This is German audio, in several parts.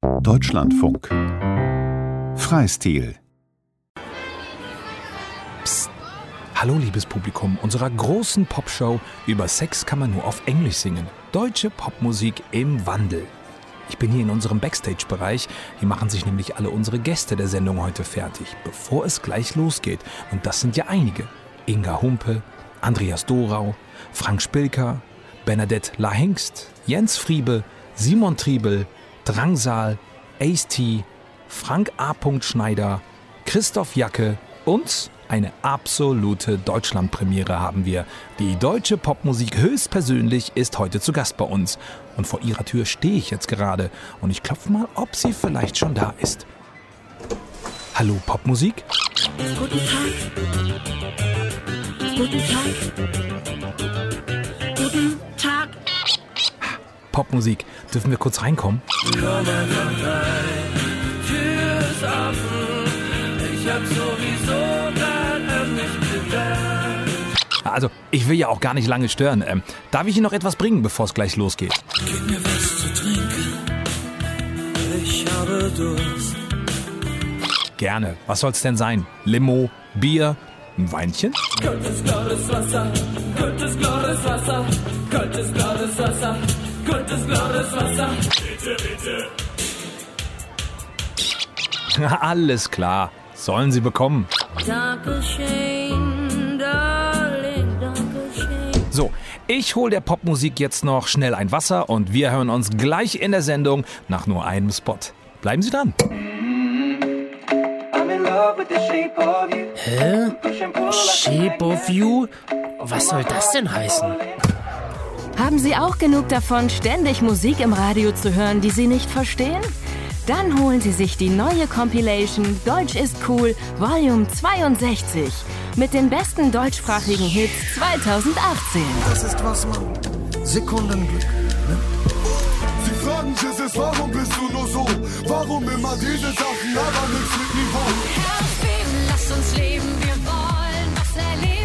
Deutschlandfunk Freistil Psst. Hallo liebes Publikum unserer großen Popshow über Sex kann man nur auf Englisch singen. Deutsche Popmusik im Wandel. Ich bin hier in unserem Backstage-Bereich. Hier machen sich nämlich alle unsere Gäste der Sendung heute fertig, bevor es gleich losgeht. Und das sind ja einige. Inga Humpe, Andreas Dorau, Frank Spilker, Bernadette Lahengst, Jens Friebe, Simon Triebel, Drangsal, Ace T, Frank A. Schneider, Christoph Jacke und eine absolute Deutschlandpremiere haben wir. Die deutsche Popmusik höchstpersönlich ist heute zu Gast bei uns. Und vor ihrer Tür stehe ich jetzt gerade und ich klopfe mal, ob sie vielleicht schon da ist. Hallo Popmusik? Guten Tag. Guten Tag. Guten Tag. Popmusik. Dürfen wir kurz reinkommen? Komm einfach rein, Tür ist offen. Ich hab sowieso grad an dich gedacht. Also, ich will ja auch gar nicht lange stören. Ähm, darf ich Ihnen noch etwas bringen, bevor es gleich losgeht? Gib mir was zu trinken. Ich habe Durst. Gerne. Was soll's denn sein? Limo, Bier, ein Weinchen? Kaltes, klares Wasser. Kaltes, klares Wasser. Kaltes, klares Wasser. Kaltes, klares Wasser. Bitte, bitte. Alles klar. Sollen Sie bekommen. Dankeschön, Darling, Dankeschön. So, ich hol der Popmusik jetzt noch schnell ein Wasser und wir hören uns gleich in der Sendung nach nur einem Spot. Bleiben Sie dran. I'm in love with the shape of you. Hä? Shape of You? Was soll das denn heißen? Haben Sie auch genug davon, ständig Musik im Radio zu hören, die Sie nicht verstehen? Dann holen Sie sich die neue Compilation Deutsch ist cool Volume 62 mit den besten deutschsprachigen Hits 2018. Das ist was man Sekundenglück. Ne? Sie fragen Jesus, warum bist du nur so? Warum immer diese Sachen, aber nichts mit Niveau? Lass uns leben, wir wollen was erleben.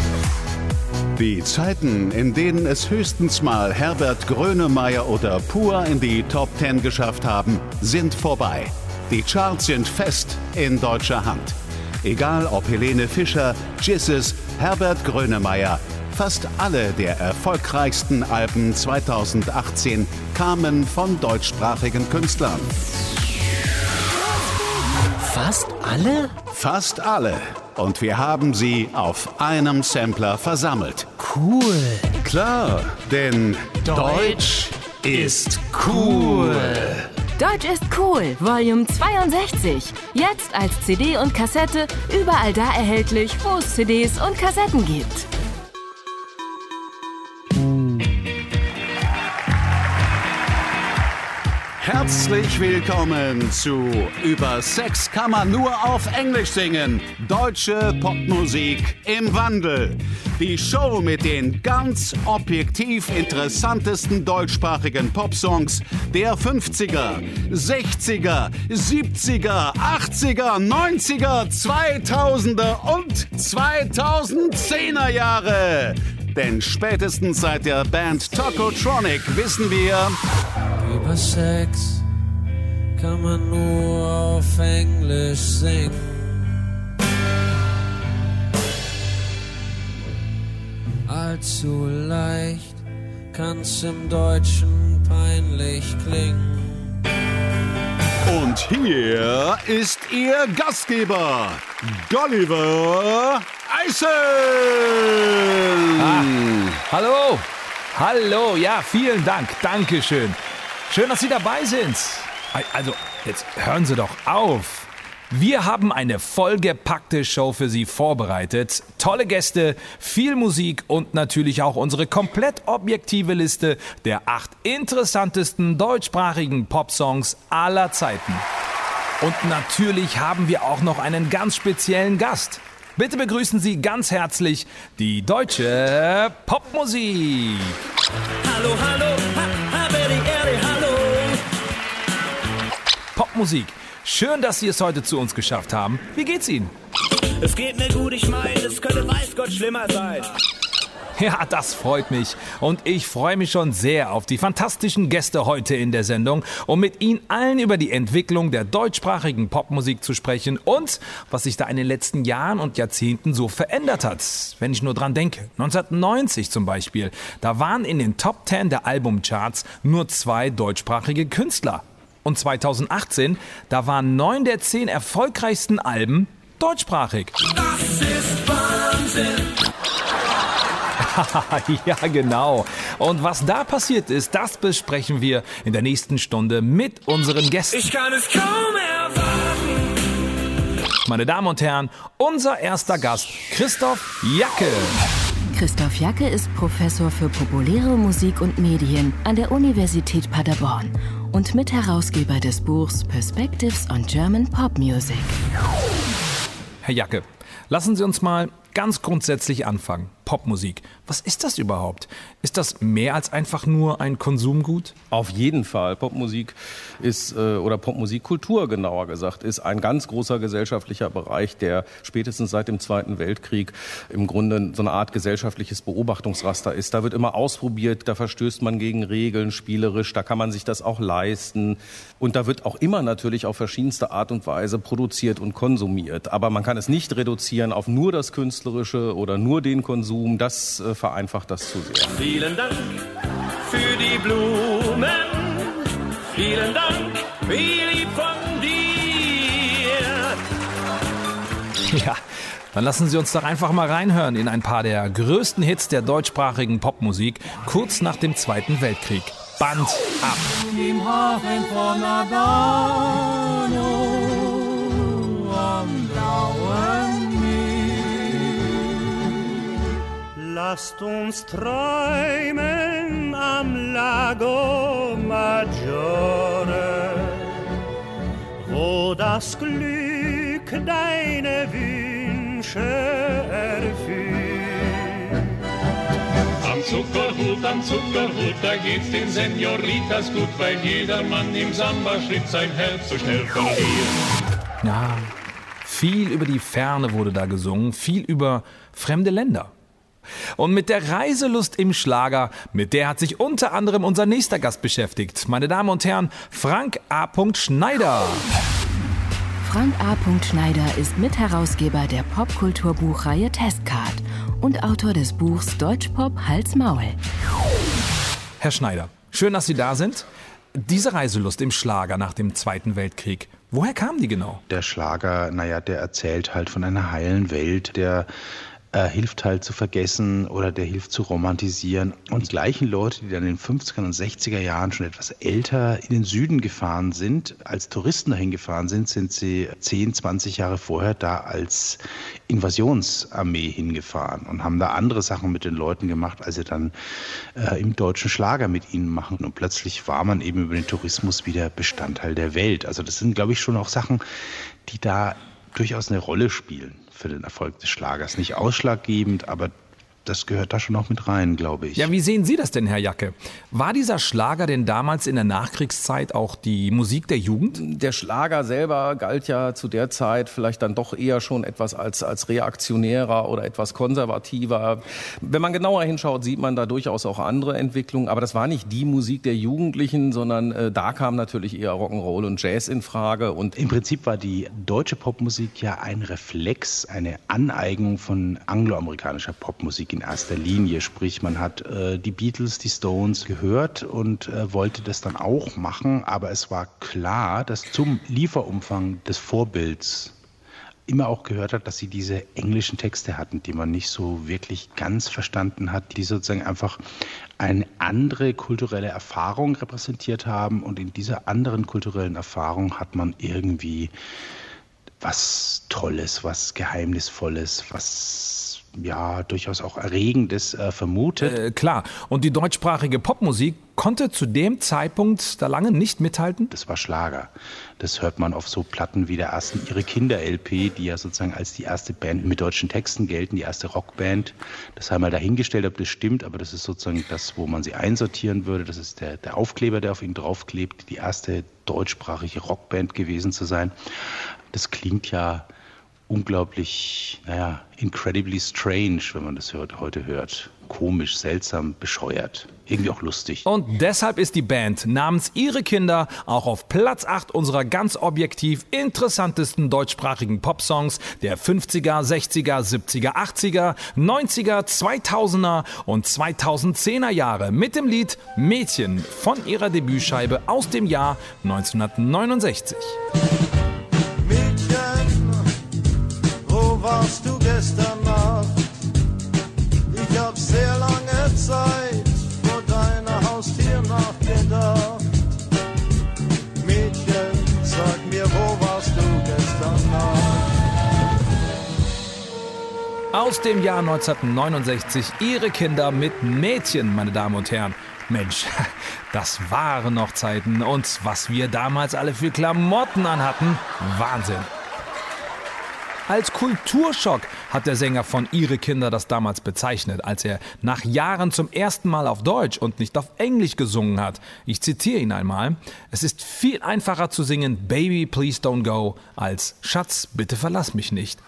Die Zeiten, in denen es höchstens mal Herbert Grönemeyer oder Pur in die Top 10 geschafft haben, sind vorbei. Die Charts sind fest in deutscher Hand. Egal ob Helene Fischer, Jizzes, Herbert Grönemeyer, fast alle der erfolgreichsten Alben 2018 kamen von deutschsprachigen Künstlern. Fast alle? Fast alle. Und wir haben sie auf einem Sampler versammelt. Cool. Klar, denn Deutsch ist cool. Deutsch ist cool Volume 62. Jetzt als CD und Kassette überall da erhältlich, wo es CDs und Kassetten gibt. Herzlich willkommen zu Über Sex kann man nur auf Englisch singen. Deutsche Popmusik im Wandel. Die Show mit den ganz objektiv interessantesten deutschsprachigen Popsongs der 50er, 60er, 70er, 80er, 90er, 2000er und 2010er Jahre. Denn spätestens seit der Band Tokotronic wissen wir, Über Sex kann man nur auf Englisch singen. Allzu leicht kann's im Deutschen peinlich klingen. Und hier ist Ihr Gastgeber, Gulliver Eisen. Hallo! Hallo! Ja, vielen Dank. Dankeschön. Schön, dass Sie dabei sind. Also, jetzt hören Sie doch auf. Wir haben eine vollgepackte Show für Sie vorbereitet. Tolle Gäste, viel Musik und natürlich auch unsere komplett objektive Liste der acht interessantesten deutschsprachigen Popsongs aller Zeiten. Und natürlich haben wir auch noch einen ganz speziellen Gast. Bitte begrüßen Sie ganz herzlich die deutsche Popmusik. Hallo, hallo, ha, Popmusik. Schön, dass Sie es heute zu uns geschafft haben. Wie geht's Ihnen? Es geht mir gut, ich meine, es könnte weiß Gott schlimmer sein. Ja, das freut mich. Und ich freue mich schon sehr auf die fantastischen Gäste heute in der Sendung, um mit Ihnen allen über die Entwicklung der deutschsprachigen Popmusik zu sprechen und was sich da in den letzten Jahren und Jahrzehnten so verändert hat. Wenn ich nur dran denke, 1990 zum Beispiel, da waren in den Top 10 der Albumcharts nur zwei deutschsprachige Künstler. Und 2018, da waren neun der zehn erfolgreichsten Alben deutschsprachig. Das ist Wahnsinn. ja, genau. Und was da passiert ist, das besprechen wir in der nächsten Stunde mit unseren Gästen. Ich kann es kaum erwarten. Meine Damen und Herren, unser erster Gast, Christoph Jacke. Christoph Jacke ist Professor für populäre Musik und Medien an der Universität Paderborn und Mitherausgeber des Buchs Perspectives on German Pop Music. Herr Jacke, lassen Sie uns mal ganz grundsätzlich anfangen. Popmusik. Was ist das überhaupt? Ist das mehr als einfach nur ein Konsumgut? Auf jeden Fall. Popmusik ist, äh, oder Popmusikkultur genauer gesagt, ist ein ganz großer gesellschaftlicher Bereich, der spätestens seit dem Zweiten Weltkrieg im Grunde so eine Art gesellschaftliches Beobachtungsraster ist. Da wird immer ausprobiert, da verstößt man gegen Regeln spielerisch, da kann man sich das auch leisten. Und da wird auch immer natürlich auf verschiedenste Art und Weise produziert und konsumiert. Aber man kann es nicht reduzieren auf nur das Künstlerische oder nur den Konsum. Das äh, vereinfacht das zu sehr. Vielen Dank für die Blumen. Vielen Dank, wie lieb von dir. Ja, dann lassen Sie uns doch einfach mal reinhören in ein paar der größten Hits der deutschsprachigen Popmusik kurz nach dem Zweiten Weltkrieg. Band ab. Im Hafen von Adano Lasst uns träumen am Lago Maggiore, wo das Glück deine Wünsche erfüllt. Am Zuckerhut, am Zuckerhut, da geht's den Senoritas gut, weil jedermann im Samba-Schritt sein Herz so schnell verliert. Ja, viel über die Ferne wurde da gesungen, viel über fremde Länder. Und mit der Reiselust im Schlager, mit der hat sich unter anderem unser nächster Gast beschäftigt. Meine Damen und Herren, Frank A. Schneider. Frank A. Schneider ist Mitherausgeber der Popkulturbuchreihe Testcard und Autor des Buchs Deutschpop Hals Maul. Herr Schneider, schön, dass Sie da sind. Diese Reiselust im Schlager nach dem Zweiten Weltkrieg, woher kam die genau? Der Schlager, naja, der erzählt halt von einer heilen Welt, der äh, hilft halt zu vergessen oder der hilft zu romantisieren. Und die gleichen Leute, die dann in den 50er und 60er Jahren schon etwas älter in den Süden gefahren sind, als Touristen dahin gefahren sind, sind sie 10, 20 Jahre vorher da als Invasionsarmee hingefahren und haben da andere Sachen mit den Leuten gemacht, als sie dann äh, im deutschen Schlager mit ihnen machen. Und plötzlich war man eben über den Tourismus wieder Bestandteil der Welt. Also das sind, glaube ich, schon auch Sachen, die da durchaus eine Rolle spielen für den Erfolg des Schlagers. Nicht ausschlaggebend, aber das gehört da schon auch mit rein, glaube ich. Ja, wie sehen Sie das denn, Herr Jacke? War dieser Schlager denn damals in der Nachkriegszeit auch die Musik der Jugend? Der Schlager selber galt ja zu der Zeit vielleicht dann doch eher schon etwas als, als reaktionärer oder etwas konservativer. Wenn man genauer hinschaut, sieht man da durchaus auch andere Entwicklungen. Aber das war nicht die Musik der Jugendlichen, sondern äh, da kam natürlich eher Rock'n'Roll und Jazz in Frage. Und Im Prinzip war die deutsche Popmusik ja ein Reflex, eine Aneignung von angloamerikanischer Popmusik in erster Linie. Sprich, man hat äh, die Beatles, die Stones gehört und äh, wollte das dann auch machen, aber es war klar, dass zum Lieferumfang des Vorbilds immer auch gehört hat, dass sie diese englischen Texte hatten, die man nicht so wirklich ganz verstanden hat, die sozusagen einfach eine andere kulturelle Erfahrung repräsentiert haben und in dieser anderen kulturellen Erfahrung hat man irgendwie was Tolles, was Geheimnisvolles, was ja durchaus auch Erregendes äh, vermutet. Äh, klar. Und die deutschsprachige Popmusik konnte zu dem Zeitpunkt da lange nicht mithalten? Das war Schlager. Das hört man auf so Platten wie der ersten Ihre Kinder-LP, die ja sozusagen als die erste Band mit deutschen Texten gelten, die erste Rockband. Das haben wir dahingestellt, ob das stimmt, aber das ist sozusagen das, wo man sie einsortieren würde. Das ist der, der Aufkleber, der auf ihnen draufklebt, die erste deutschsprachige Rockband gewesen zu sein. Das klingt ja unglaublich, naja, incredibly strange, wenn man das hört, heute hört. komisch, seltsam, bescheuert. Irgendwie auch lustig. Und deshalb ist die Band namens Ihre Kinder auch auf Platz 8 unserer ganz objektiv interessantesten deutschsprachigen Popsongs der 50er, 60er, 70er, 80er, 90er, 2000er und 2010er Jahre mit dem Lied Mädchen von ihrer Debütscheibe aus dem Jahr 1969. warst du gestern Nacht? Ich hab sehr lange Zeit vor deiner Haustür nachgedacht. Mädchen, sag mir, wo warst du gestern Nacht? Aus dem Jahr 1969 Ihre Kinder mit Mädchen, meine Damen und Herren. Mensch, das waren noch Zeiten. Und was wir damals alle für Klamotten anhatten, Wahnsinn. Als Kulturschock hat der Sänger von Ihre Kinder das damals bezeichnet, als er nach Jahren zum ersten Mal auf Deutsch und nicht auf Englisch gesungen hat. Ich zitiere ihn einmal. Es ist viel einfacher zu singen Baby, please don't go, als Schatz, bitte verlass mich nicht.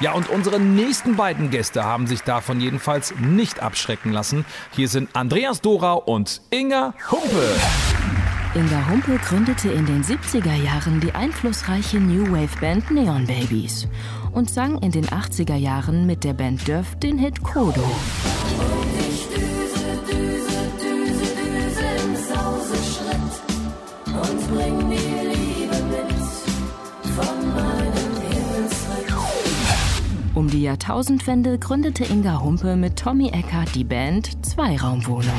Ja, und unsere nächsten beiden Gäste haben sich davon jedenfalls nicht abschrecken lassen. Hier sind Andreas Dorau und Inga Humpe. Inga Humpe gründete in den 70er Jahren die einflussreiche New Wave Band Neon Babies und sang in den 80er Jahren mit der Band Dörf den Hit Kodo. Um die Jahrtausendwende gründete Inga Humpe mit Tommy Eckert die Band Zweiraumwohnung.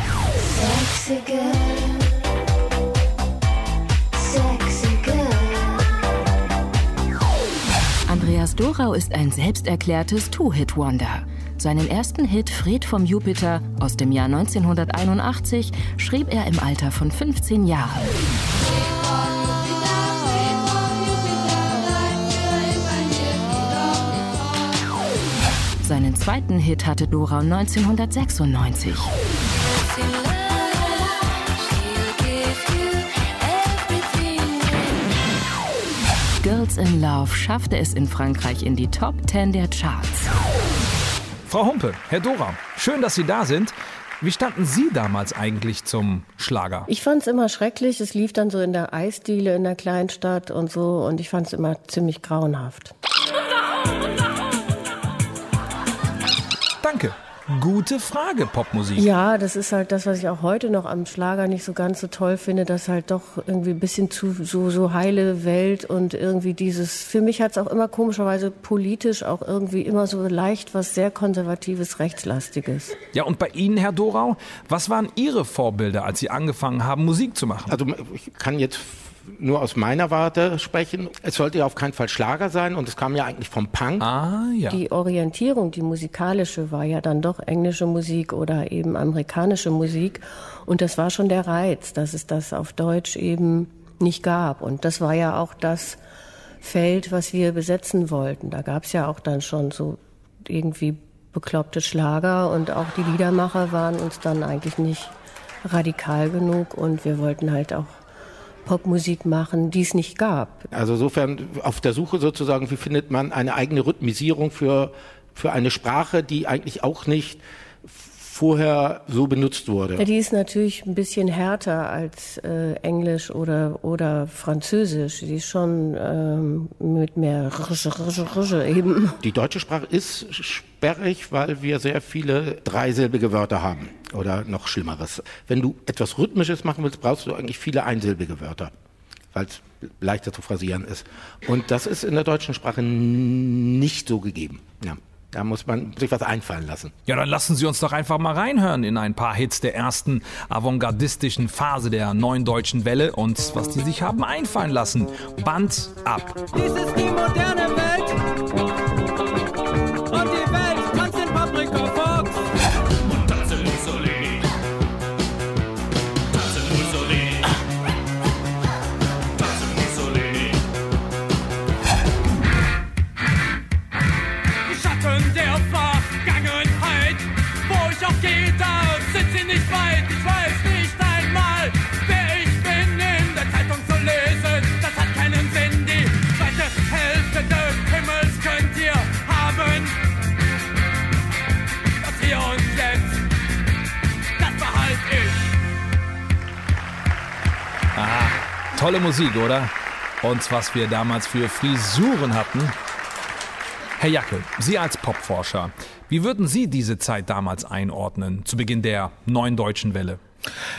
Andreas Dorau ist ein selbsterklärtes Two-Hit-Wonder. Seinen ersten Hit Fred vom Jupiter aus dem Jahr 1981 schrieb er im Alter von 15 Jahren. Seinen zweiten Hit hatte Dorau 1996. Girls in Love schaffte es in Frankreich in die Top 10 der Charts. Frau Humpe, Herr Dorau, schön, dass Sie da sind. Wie standen Sie damals eigentlich zum Schlager? Ich fand es immer schrecklich. Es lief dann so in der Eisdiele in der Kleinstadt und so und ich fand es immer ziemlich grauenhaft. Gute Frage, Popmusik. Ja, das ist halt das, was ich auch heute noch am Schlager nicht so ganz so toll finde, dass halt doch irgendwie ein bisschen zu so, so heile Welt und irgendwie dieses, für mich hat es auch immer komischerweise politisch auch irgendwie immer so leicht was sehr konservatives, rechtslastiges. Ja, und bei Ihnen, Herr Dorau, was waren Ihre Vorbilder, als Sie angefangen haben, Musik zu machen? Also ich kann jetzt nur aus meiner Warte sprechen. Es sollte ja auf keinen Fall Schlager sein und es kam ja eigentlich vom Punk. Ah, ja. Die Orientierung, die musikalische, war ja dann doch englische Musik oder eben amerikanische Musik. Und das war schon der Reiz, dass es das auf Deutsch eben nicht gab. Und das war ja auch das Feld, was wir besetzen wollten. Da gab es ja auch dann schon so irgendwie bekloppte Schlager und auch die Liedermacher waren uns dann eigentlich nicht radikal genug und wir wollten halt auch Popmusik machen, die es nicht gab. Also insofern auf der Suche sozusagen, wie findet man eine eigene Rhythmisierung für, für eine Sprache, die eigentlich auch nicht vorher so benutzt wurde. Ja, die ist natürlich ein bisschen härter als äh, Englisch oder, oder Französisch. Die ist schon ähm, mit mehr Rische, Rische, Rische eben. Die deutsche Sprache ist sperrig, weil wir sehr viele dreisilbige Wörter haben oder noch Schlimmeres. Wenn du etwas Rhythmisches machen willst, brauchst du eigentlich viele einsilbige Wörter, weil es leichter zu phrasieren ist. Und das ist in der deutschen Sprache nicht so gegeben. Ja. Da muss man sich was einfallen lassen. Ja, dann lassen Sie uns doch einfach mal reinhören in ein paar Hits der ersten avantgardistischen Phase der neuen deutschen Welle und was die sich haben einfallen lassen. Band ab. Dies ist die moderne Welt. Tolle Musik, oder? Und was wir damals für Frisuren hatten. Herr Jacke, Sie als Popforscher, wie würden Sie diese Zeit damals einordnen, zu Beginn der neuen deutschen Welle?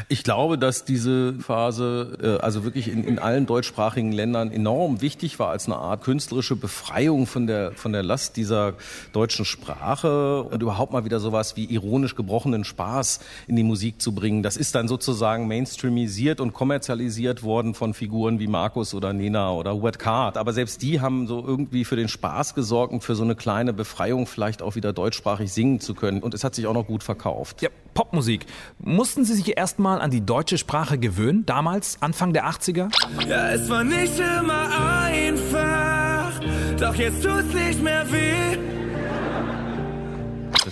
Ich glaube, dass diese Phase äh, also wirklich in, in allen deutschsprachigen Ländern enorm wichtig war als eine Art künstlerische Befreiung von der, von der Last dieser deutschen Sprache und überhaupt mal wieder sowas wie ironisch gebrochenen Spaß in die Musik zu bringen. Das ist dann sozusagen mainstreamisiert und kommerzialisiert worden von Figuren wie Markus oder Nena oder Hubert Card. Aber selbst die haben so irgendwie für den Spaß gesorgt und für so eine kleine Befreiung vielleicht auch wieder deutschsprachig singen zu können. Und es hat sich auch noch gut verkauft. Ja, Popmusik. Mussten Sie sich erstmal an die deutsche Sprache gewöhnen, damals, Anfang der 80er? Ja, es war nicht immer einfach, doch jetzt tut's nicht mehr weh.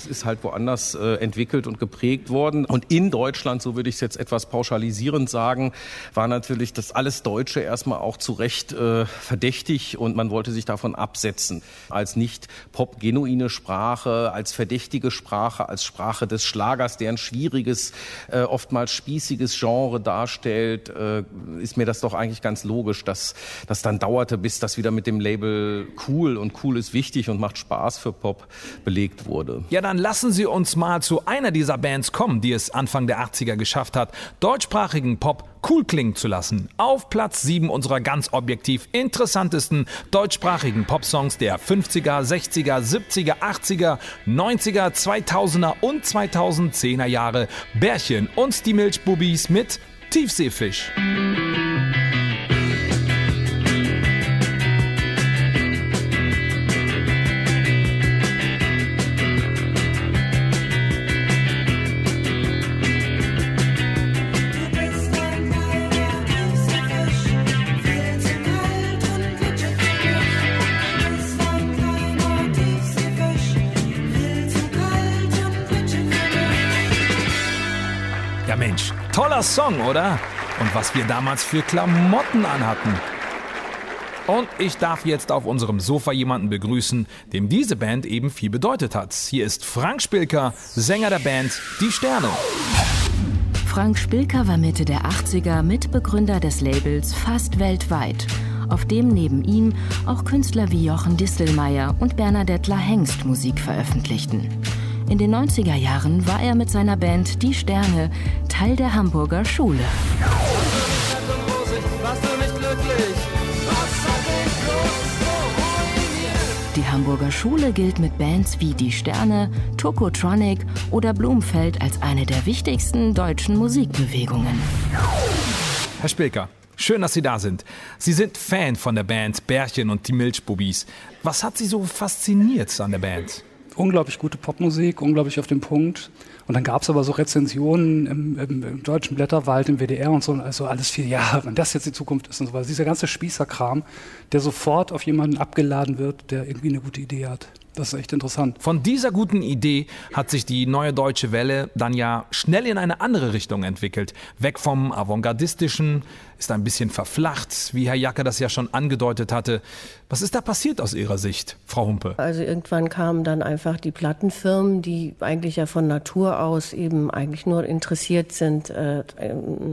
Das ist halt woanders äh, entwickelt und geprägt worden. Und in Deutschland, so würde ich es jetzt etwas pauschalisierend sagen, war natürlich das alles Deutsche erstmal auch zu Recht äh, verdächtig und man wollte sich davon absetzen. Als nicht pop-genuine Sprache, als verdächtige Sprache, als Sprache des Schlagers, der ein schwieriges, äh, oftmals spießiges Genre darstellt, äh, ist mir das doch eigentlich ganz logisch, dass das dann dauerte, bis das wieder mit dem Label cool und cool ist wichtig und macht Spaß für Pop belegt wurde. Ja, dann lassen Sie uns mal zu einer dieser Bands kommen, die es Anfang der 80er geschafft hat, deutschsprachigen Pop cool klingen zu lassen. Auf Platz 7 unserer ganz objektiv interessantesten deutschsprachigen Popsongs der 50er, 60er, 70er, 80er, 90er, 2000er und 2010er Jahre Bärchen und die Milchbubis mit Tiefseefisch. Toller Song, oder? Und was wir damals für Klamotten anhatten. Und ich darf jetzt auf unserem Sofa jemanden begrüßen, dem diese Band eben viel bedeutet hat. Hier ist Frank Spilker, Sänger der Band Die Sterne. Frank Spilker war Mitte der 80er Mitbegründer des Labels Fast weltweit, auf dem neben ihm auch Künstler wie Jochen Distelmeier und Bernadette Hengst Musik veröffentlichten. In den 90er Jahren war er mit seiner Band Die Sterne Teil der Hamburger Schule. Die Hamburger Schule gilt mit Bands wie Die Sterne, Tokotronic oder Blumfeld als eine der wichtigsten deutschen Musikbewegungen. Herr Spilker, schön, dass Sie da sind. Sie sind Fan von der Band Bärchen und die Milchbubis. Was hat Sie so fasziniert an der Band? Unglaublich gute Popmusik, unglaublich auf den Punkt. Und dann gab es aber so Rezensionen im, im, im, deutschen Blätterwald, im WDR und so, also alles viel, ja, wenn das jetzt die Zukunft ist und so weiter. Dieser ganze Spießerkram, der sofort auf jemanden abgeladen wird, der irgendwie eine gute Idee hat. Das ist echt interessant. Von dieser guten Idee hat sich die neue deutsche Welle dann ja schnell in eine andere Richtung entwickelt. Weg vom Avantgardistischen, ist ein bisschen verflacht, wie Herr Jacke das ja schon angedeutet hatte. Was ist da passiert aus Ihrer Sicht, Frau Humpe? Also irgendwann kamen dann einfach die Plattenfirmen, die eigentlich ja von Natur aus eben eigentlich nur interessiert sind, äh,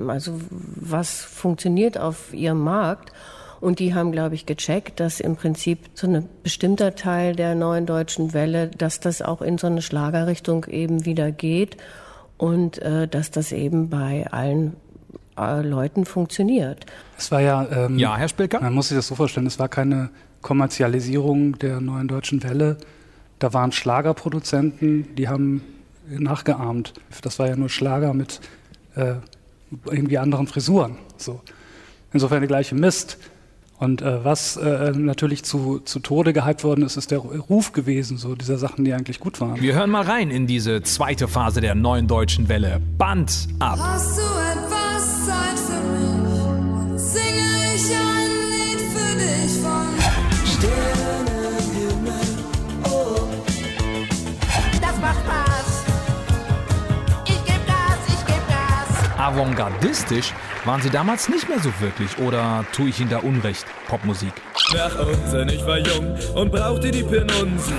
also was funktioniert auf ihrem Markt. Und die haben, glaube ich, gecheckt, dass im Prinzip so ein bestimmter Teil der neuen deutschen Welle, dass das auch in so eine Schlagerrichtung eben wieder geht und äh, dass das eben bei allen äh, Leuten funktioniert. Es war ja. Ähm, ja, Herr Spilker? Man muss sich das so vorstellen, es war keine Kommerzialisierung der neuen deutschen Welle. Da waren Schlagerproduzenten, die haben nachgeahmt. Das war ja nur Schlager mit äh, irgendwie anderen Frisuren. So. Insofern der gleiche Mist. Und äh, was äh, natürlich zu, zu Tode gehypt worden ist, ist der Ruf gewesen, so dieser Sachen, die eigentlich gut waren. Wir hören mal rein in diese zweite Phase der neuen deutschen Welle. Band ab. Avantgardistisch waren sie damals nicht mehr so wirklich. Oder tue ich Ihnen da Unrecht, Popmusik? Nach Unsinn, ich war jung und brauchte die Pinunsen.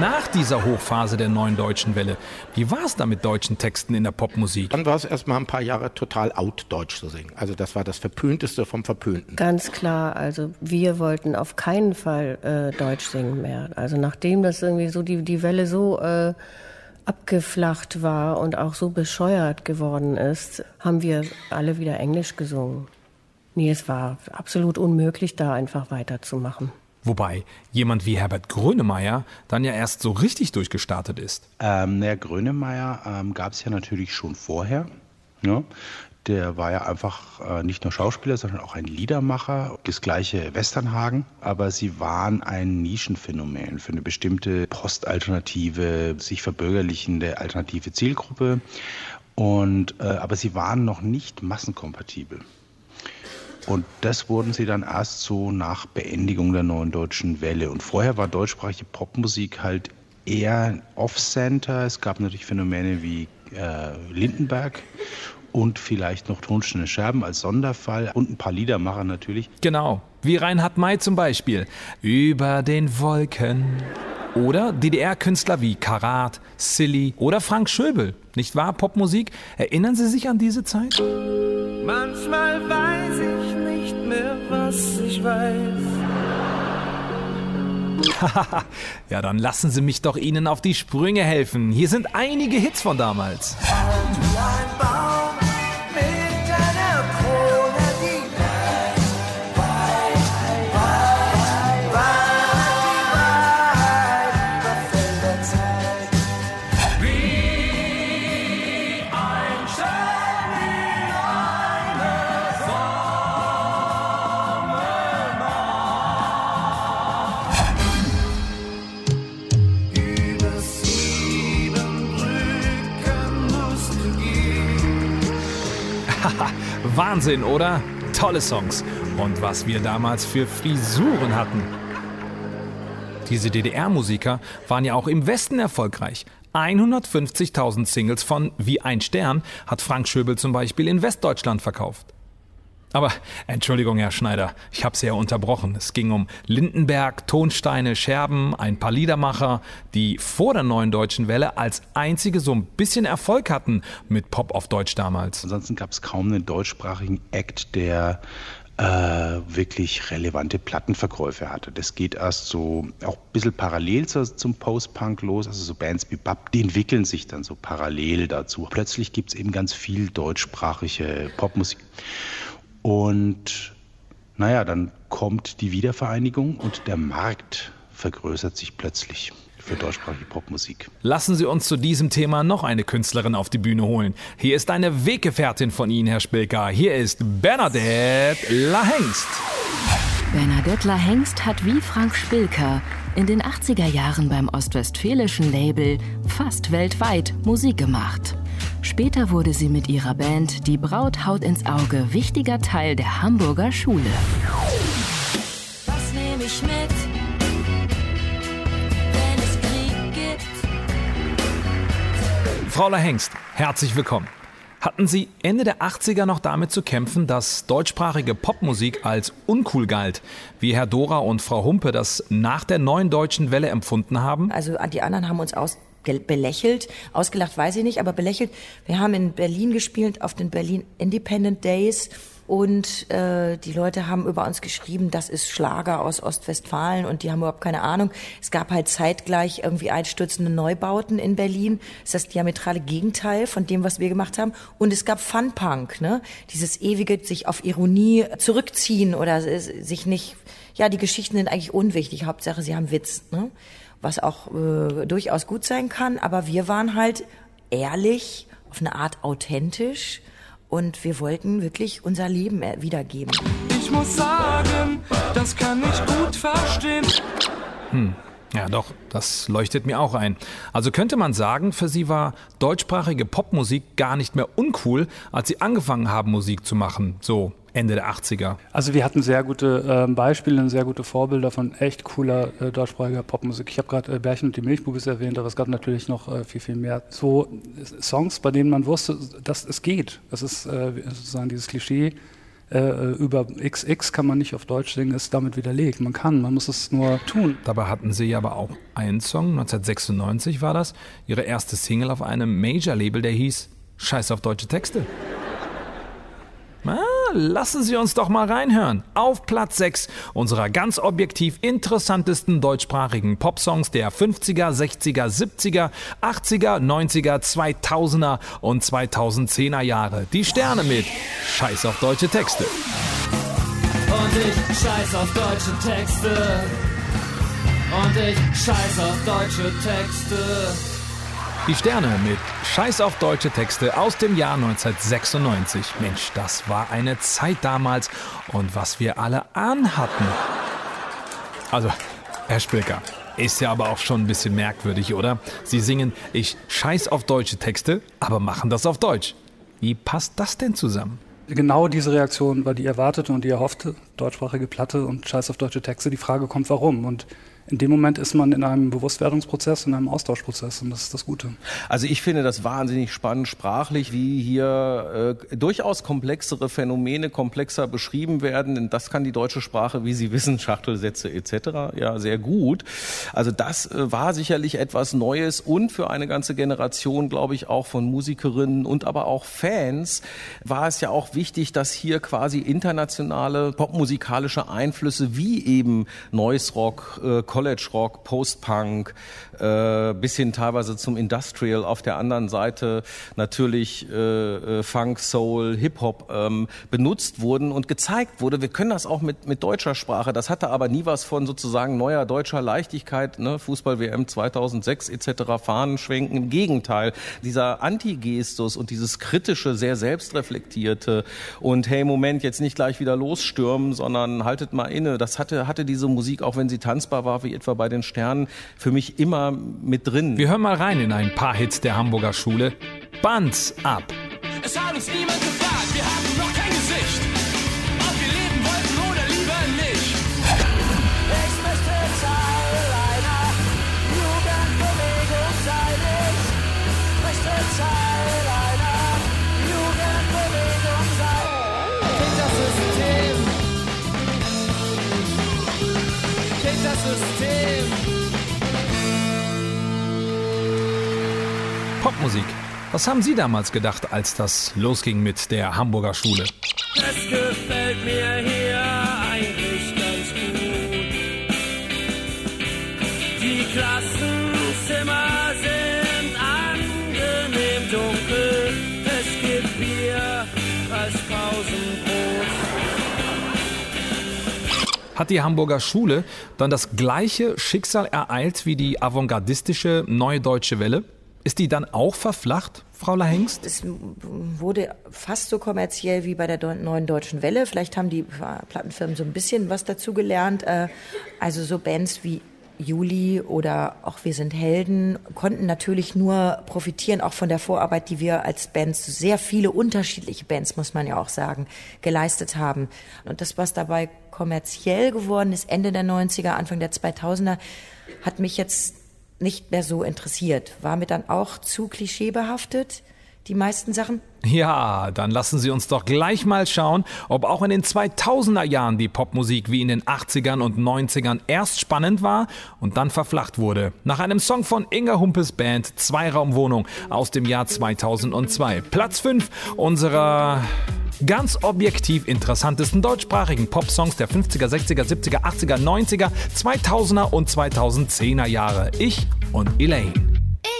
Nach dieser Hochphase der neuen deutschen Welle, wie war es da mit deutschen Texten in der Popmusik? Dann war es erstmal ein paar Jahre total out, Deutsch zu singen. Also das war das Verpönteste vom Verpönten. Ganz klar, also wir wollten auf keinen Fall äh, Deutsch singen mehr. Also nachdem das irgendwie so die, die Welle so äh, abgeflacht war und auch so bescheuert geworden ist, haben wir alle wieder Englisch gesungen. Nee, es war absolut unmöglich, da einfach weiterzumachen. Wobei jemand wie Herbert Grönemeyer dann ja erst so richtig durchgestartet ist. Ähm, naja, Grönemeyer ähm, gab es ja natürlich schon vorher. Ja. Der war ja einfach äh, nicht nur Schauspieler, sondern auch ein Liedermacher. Das gleiche Westernhagen. Aber sie waren ein Nischenphänomen für eine bestimmte postalternative, sich verbürgerlichende alternative Zielgruppe. Und, äh, aber sie waren noch nicht massenkompatibel. Und das wurden sie dann erst so nach Beendigung der neuen deutschen Welle. Und vorher war deutschsprachige Popmusik halt eher Off-Center. Es gab natürlich Phänomene wie äh, Lindenberg und vielleicht noch Tonsteine Scherben als Sonderfall und ein paar Liedermacher natürlich. Genau, wie Reinhard May zum Beispiel. Über den Wolken. Oder DDR-Künstler wie Karat, Silly oder Frank Schöbel. Nicht wahr, Popmusik? Erinnern Sie sich an diese Zeit? Manchmal weiß ich nicht mehr, was ich weiß. ja, dann lassen Sie mich doch Ihnen auf die Sprünge helfen. Hier sind einige Hits von damals. Wahnsinn, oder? Tolle Songs. Und was wir damals für Frisuren hatten. Diese DDR-Musiker waren ja auch im Westen erfolgreich. 150.000 Singles von Wie ein Stern hat Frank Schöbel zum Beispiel in Westdeutschland verkauft. Aber Entschuldigung, Herr Schneider, ich habe Sie ja unterbrochen. Es ging um Lindenberg, Tonsteine, Scherben, ein paar Liedermacher, die vor der neuen deutschen Welle als einzige so ein bisschen Erfolg hatten mit Pop auf Deutsch damals. Ansonsten gab es kaum einen deutschsprachigen Act, der äh, wirklich relevante Plattenverkäufe hatte. Das geht erst so auch ein bisschen parallel zu, zum Post-Punk los. Also so Bands wie Bab, die entwickeln sich dann so parallel dazu. Plötzlich gibt es eben ganz viel deutschsprachige Popmusik. Und naja, dann kommt die Wiedervereinigung und der Markt vergrößert sich plötzlich für deutschsprachige Popmusik. Lassen Sie uns zu diesem Thema noch eine Künstlerin auf die Bühne holen. Hier ist eine Weggefährtin von Ihnen, Herr Spilker. Hier ist Bernadette Lahengst. Bernadette Lahengst hat wie Frank Spilker in den 80er Jahren beim ostwestfälischen Label fast weltweit Musik gemacht. Später wurde sie mit ihrer Band Die Braut haut ins Auge wichtiger Teil der Hamburger Schule. Was nehme ich mit, wenn es Krieg gibt? Frau Lahengst, herzlich willkommen. Hatten Sie Ende der 80er noch damit zu kämpfen, dass deutschsprachige Popmusik als uncool galt, wie Herr Dora und Frau Humpe das nach der neuen deutschen Welle empfunden haben? Also die anderen haben uns aus belächelt, ausgelacht weiß ich nicht, aber belächelt. Wir haben in Berlin gespielt auf den Berlin Independent Days und äh, die Leute haben über uns geschrieben, das ist Schlager aus Ostwestfalen und die haben überhaupt keine Ahnung. Es gab halt zeitgleich irgendwie einstürzende Neubauten in Berlin. Das ist das diametrale Gegenteil von dem, was wir gemacht haben. Und es gab Funpunk, ne? Dieses ewige sich auf Ironie zurückziehen oder sich nicht, ja, die Geschichten sind eigentlich unwichtig. Hauptsache, sie haben Witz, ne? Was auch äh, durchaus gut sein kann. Aber wir waren halt ehrlich, auf eine Art authentisch und wir wollten wirklich unser Leben äh, wiedergeben. Ich muss sagen, das kann ich gut verstehen. Hm. Ja, doch, das leuchtet mir auch ein. Also könnte man sagen, für Sie war deutschsprachige Popmusik gar nicht mehr uncool, als Sie angefangen haben, Musik zu machen, so Ende der 80er. Also wir hatten sehr gute äh, Beispiele und sehr gute Vorbilder von echt cooler äh, deutschsprachiger Popmusik. Ich habe gerade äh, Bärchen und die Milchbubis erwähnt, aber es gab natürlich noch äh, viel, viel mehr. So Songs, bei denen man wusste, dass es geht. Das ist äh, sozusagen dieses Klischee, äh, über XX kann man nicht auf Deutsch singen, ist damit widerlegt. Man kann, man muss es nur tun. Dabei hatten sie aber auch einen Song, 1996 war das, ihre erste Single auf einem Major-Label, der hieß Scheiß auf deutsche Texte. Ah, lassen Sie uns doch mal reinhören. Auf Platz 6 unserer ganz objektiv interessantesten deutschsprachigen Popsongs der 50er, 60er, 70er, 80er, 90er, 2000er und 2010er Jahre. Die Sterne mit Scheiß auf deutsche Texte. Und ich scheiß auf deutsche Texte. Und ich scheiß auf deutsche Texte. Die Sterne mit Scheiß auf deutsche Texte aus dem Jahr 1996. Mensch, das war eine Zeit damals und was wir alle anhatten. Also, Herr Spilker, ist ja aber auch schon ein bisschen merkwürdig, oder? Sie singen Ich scheiß auf deutsche Texte, aber machen das auf Deutsch. Wie passt das denn zusammen? Genau diese Reaktion war die erwartete und die erhoffte. Deutschsprachige Platte und Scheiß auf deutsche Texte. Die Frage kommt, warum? Und in dem Moment ist man in einem Bewusstwerdungsprozess, in einem Austauschprozess und das ist das Gute. Also ich finde das wahnsinnig spannend sprachlich, wie hier äh, durchaus komplexere Phänomene komplexer beschrieben werden. Denn das kann die deutsche Sprache, wie Sie wissen, Schachtelsätze etc. ja sehr gut. Also das äh, war sicherlich etwas Neues und für eine ganze Generation, glaube ich, auch von Musikerinnen und aber auch Fans war es ja auch wichtig, dass hier quasi internationale popmusikalische Einflüsse wie eben Noise Rock, äh, College Rock, Post-Punk, äh, bis hin teilweise zum Industrial. Auf der anderen Seite natürlich äh, äh, Funk, Soul, Hip-Hop ähm, benutzt wurden und gezeigt wurde. Wir können das auch mit, mit deutscher Sprache. Das hatte aber nie was von sozusagen neuer deutscher Leichtigkeit, ne? Fußball-WM 2006 etc., Fahnen schwenken. Im Gegenteil, dieser Antigestus und dieses kritische, sehr selbstreflektierte und hey, Moment, jetzt nicht gleich wieder losstürmen, sondern haltet mal inne. Das hatte, hatte diese Musik, auch wenn sie tanzbar war, wie etwa bei den Sternen, für mich immer mit drin. Wir hören mal rein in ein paar Hits der Hamburger Schule. Bands ab. Es hat uns niemand gefragt, wir hatten noch kein Gesicht. Ob wir leben wollten oder lieber nicht. Ich möchte Teil einer Jugendbewegung sein. Ich möchte Teil einer Jugendbewegung sein. Gegen das System. Gegen das System. Popmusik. Was haben Sie damals gedacht, als das losging mit der Hamburger Schule? Es gefällt mir hier eigentlich ganz gut. Die Klassenzimmer sind angenehm dunkel. Es gibt Bier als Pausenbrot. Hat die Hamburger Schule dann das gleiche Schicksal ereilt wie die avantgardistische Neue Deutsche Welle? Ist die dann auch verflacht, Frau Lahengst? Es wurde fast so kommerziell wie bei der neuen deutschen Welle. Vielleicht haben die Plattenfirmen so ein bisschen was dazu gelernt. Äh, Also so Bands wie Juli oder auch Wir sind Helden konnten natürlich nur profitieren, auch von der Vorarbeit, die wir als Bands, sehr viele unterschiedliche Bands, muss man ja auch sagen, geleistet haben. Und das, was dabei kommerziell geworden ist, Ende der 90er, Anfang der 2000er, hat mich jetzt nicht mehr so interessiert. War mir dann auch zu klischeebehaftet, die meisten Sachen. Ja, dann lassen Sie uns doch gleich mal schauen, ob auch in den 2000er Jahren die Popmusik wie in den 80ern und 90ern erst spannend war und dann verflacht wurde. Nach einem Song von Inga Humpes Band Zweiraumwohnung aus dem Jahr 2002. Platz 5 unserer ganz objektiv interessantesten deutschsprachigen Popsongs der 50er, 60er, 70er, 80er, 90er, 2000er und 2010er Jahre. Ich und Elaine.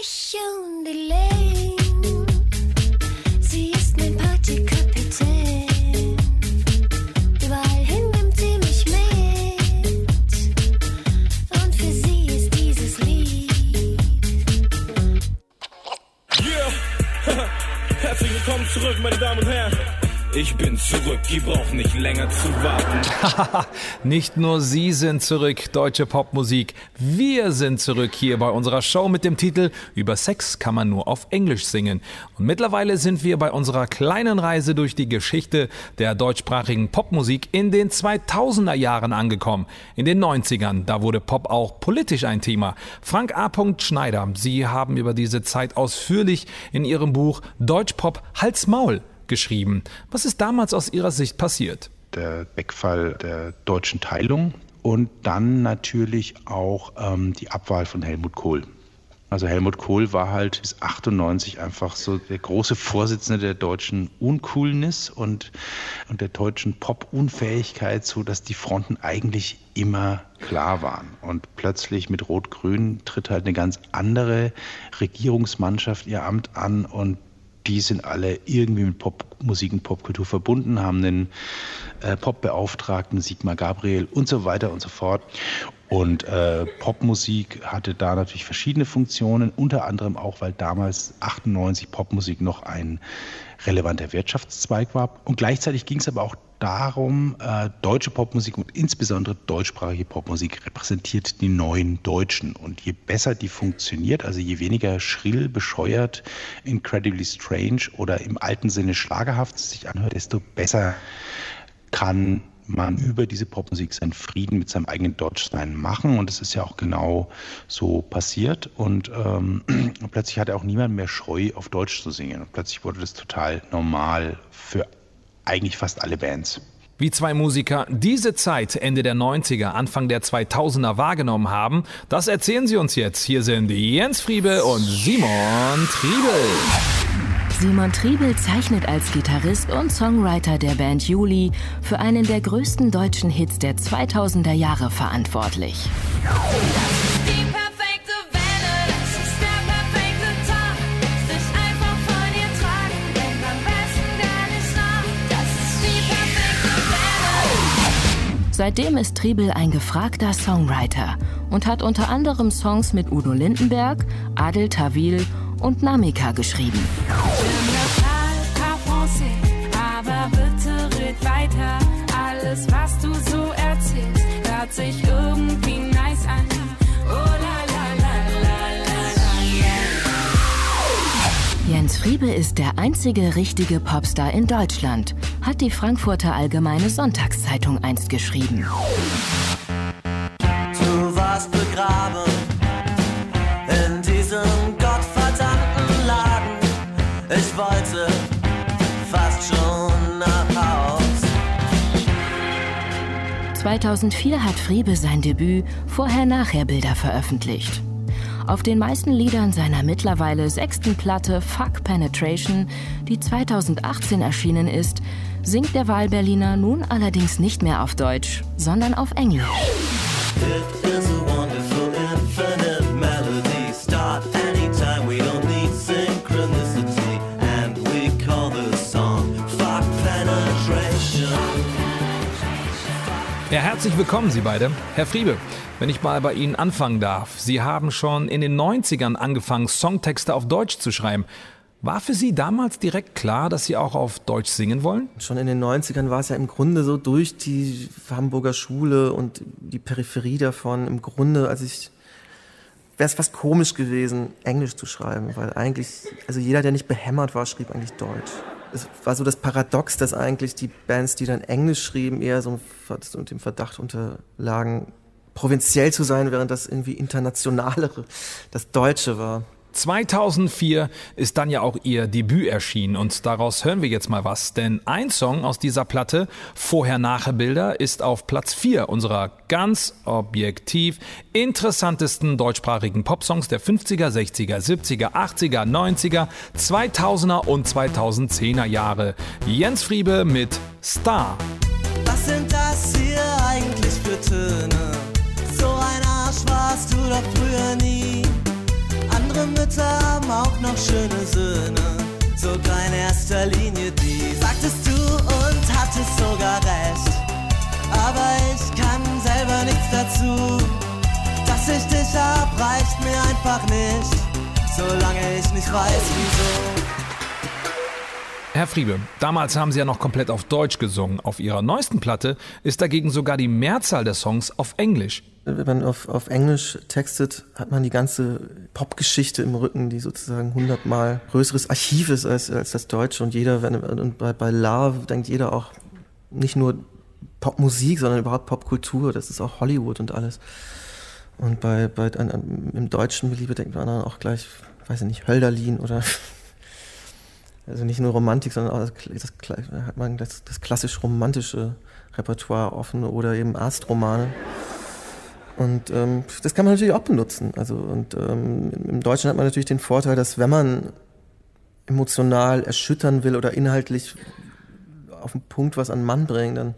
Ich und Elaine, sie ist mein Partykapitän. Überall hin nimmt sie mich mit. Und für sie ist dieses Lied. Yeah! Herzlich willkommen zurück, meine Damen und Herren. Ich bin zurück, ihr braucht nicht länger zu warten. Nicht nur Sie sind zurück, deutsche Popmusik. Wir sind zurück hier bei unserer Show mit dem Titel Über Sex kann man nur auf Englisch singen. Und mittlerweile sind wir bei unserer kleinen Reise durch die Geschichte der deutschsprachigen Popmusik in den 2000er Jahren angekommen. In den 90ern, da wurde Pop auch politisch ein Thema. Frank A. Schneider, Sie haben über diese Zeit ausführlich in Ihrem Buch Deutschpop Hals Maul geschrieben. Was ist damals aus Ihrer Sicht passiert? Der Wegfall der deutschen Teilung und dann natürlich auch ähm, die Abwahl von Helmut Kohl. Also Helmut Kohl war halt bis 98 einfach so der große Vorsitzende der deutschen Uncoolness und, und der deutschen Pop-Unfähigkeit, so dass die Fronten eigentlich immer klar waren. Und plötzlich mit Rot-Grün tritt halt eine ganz andere Regierungsmannschaft ihr Amt an und die sind alle irgendwie mit Popmusik und Popkultur verbunden, haben einen äh, Popbeauftragten, Sigmar Gabriel und so weiter und so fort. Und äh, Popmusik hatte da natürlich verschiedene Funktionen, unter anderem auch, weil damals 98 Popmusik noch ein relevanter Wirtschaftszweig war. Und gleichzeitig ging es aber auch darum, äh, deutsche Popmusik und insbesondere deutschsprachige Popmusik repräsentiert die neuen Deutschen. Und je besser die funktioniert, also je weniger schrill, bescheuert, incredibly strange oder im alten Sinne schlagerhaft sich anhört, desto besser kann man über diese Popmusik seinen Frieden mit seinem eigenen Deutschsein machen. Und es ist ja auch genau so passiert. Und ähm, plötzlich hatte auch niemand mehr Scheu, auf Deutsch zu singen. Und plötzlich wurde das total normal für eigentlich fast alle Bands. Wie zwei Musiker diese Zeit Ende der 90er, Anfang der 2000er wahrgenommen haben, das erzählen sie uns jetzt. Hier sind Jens Friebe und Simon Triebel. Simon Triebel zeichnet als Gitarrist und Songwriter der Band Juli für einen der größten deutschen Hits der 2000er Jahre verantwortlich. Seitdem ist Triebel ein gefragter Songwriter und hat unter anderem Songs mit Udo Lindenberg, Adel Tawil und Namika geschrieben. Aber bitte red weiter. Alles, was du so erzählst, hört sich irgendwie nice an. Oh la la la la la. Jens Friebe ist der einzige richtige Popstar in Deutschland, hat die Frankfurter Allgemeine Sonntagszeitung einst geschrieben. Du warst begraben 2004 hat Friebe sein Debüt Vorher-Nachher-Bilder veröffentlicht. Auf den meisten Liedern seiner mittlerweile sechsten Platte Fuck Penetration, die 2018 erschienen ist, singt der Wahlberliner nun allerdings nicht mehr auf Deutsch, sondern auf Englisch. Herzlich willkommen, Sie beide. Herr Friebe, wenn ich mal bei Ihnen anfangen darf. Sie haben schon in den 90ern angefangen, Songtexte auf Deutsch zu schreiben. War für Sie damals direkt klar, dass Sie auch auf Deutsch singen wollen? Schon in den 90ern war es ja im Grunde so durch die Hamburger Schule und die Peripherie davon, im Grunde, als ich wäre es fast komisch gewesen, Englisch zu schreiben, weil eigentlich, also jeder, der nicht behämmert war, schrieb eigentlich Deutsch. Es war so das Paradox, dass eigentlich die Bands, die dann Englisch schrieben, eher so unter dem Verdacht unterlagen, provinziell zu sein, während das irgendwie internationalere, das Deutsche war. 2004 ist dann ja auch ihr Debüt erschienen und daraus hören wir jetzt mal was, denn ein Song aus dieser Platte, Vorher-Nachher-Bilder, ist auf Platz 4 unserer ganz objektiv interessantesten deutschsprachigen Popsongs der 50er, 60er, 70er, 80er, 90er, 2000er und 2010er Jahre. Jens Friebe mit Star. Was sind das hier eigentlich für Töne? So ein Arsch warst du doch früher nie. Andere Mütter haben auch noch schöne Söhne, sogar in erster Linie die. Sagtest du und hattest sogar recht, aber ich kann selber nichts dazu. Dass ich dich hab, reicht mir einfach nicht, solange ich nicht weiß wieso. Herr Friebe, damals haben Sie ja noch komplett auf Deutsch gesungen. Auf Ihrer neuesten Platte ist dagegen sogar die Mehrzahl der Songs auf Englisch. Wenn man auf, auf Englisch textet, hat man die ganze Popgeschichte im Rücken, die sozusagen hundertmal größeres Archiv ist als, als das Deutsche. Und jeder, wenn, und bei, bei Love denkt jeder auch nicht nur Popmusik, sondern überhaupt Popkultur. Das ist auch Hollywood und alles. Und bei, bei an, im deutschen Beliebe denkt man dann auch gleich, weiß ich nicht, Hölderlin oder Also nicht nur Romantik, sondern auch das, das, hat man das, das klassisch romantische Repertoire offen oder eben Astromane. Und ähm, das kann man natürlich auch benutzen. Also und ähm, im Deutschen hat man natürlich den Vorteil, dass wenn man emotional erschüttern will oder inhaltlich auf den Punkt was an Mann bringen, dann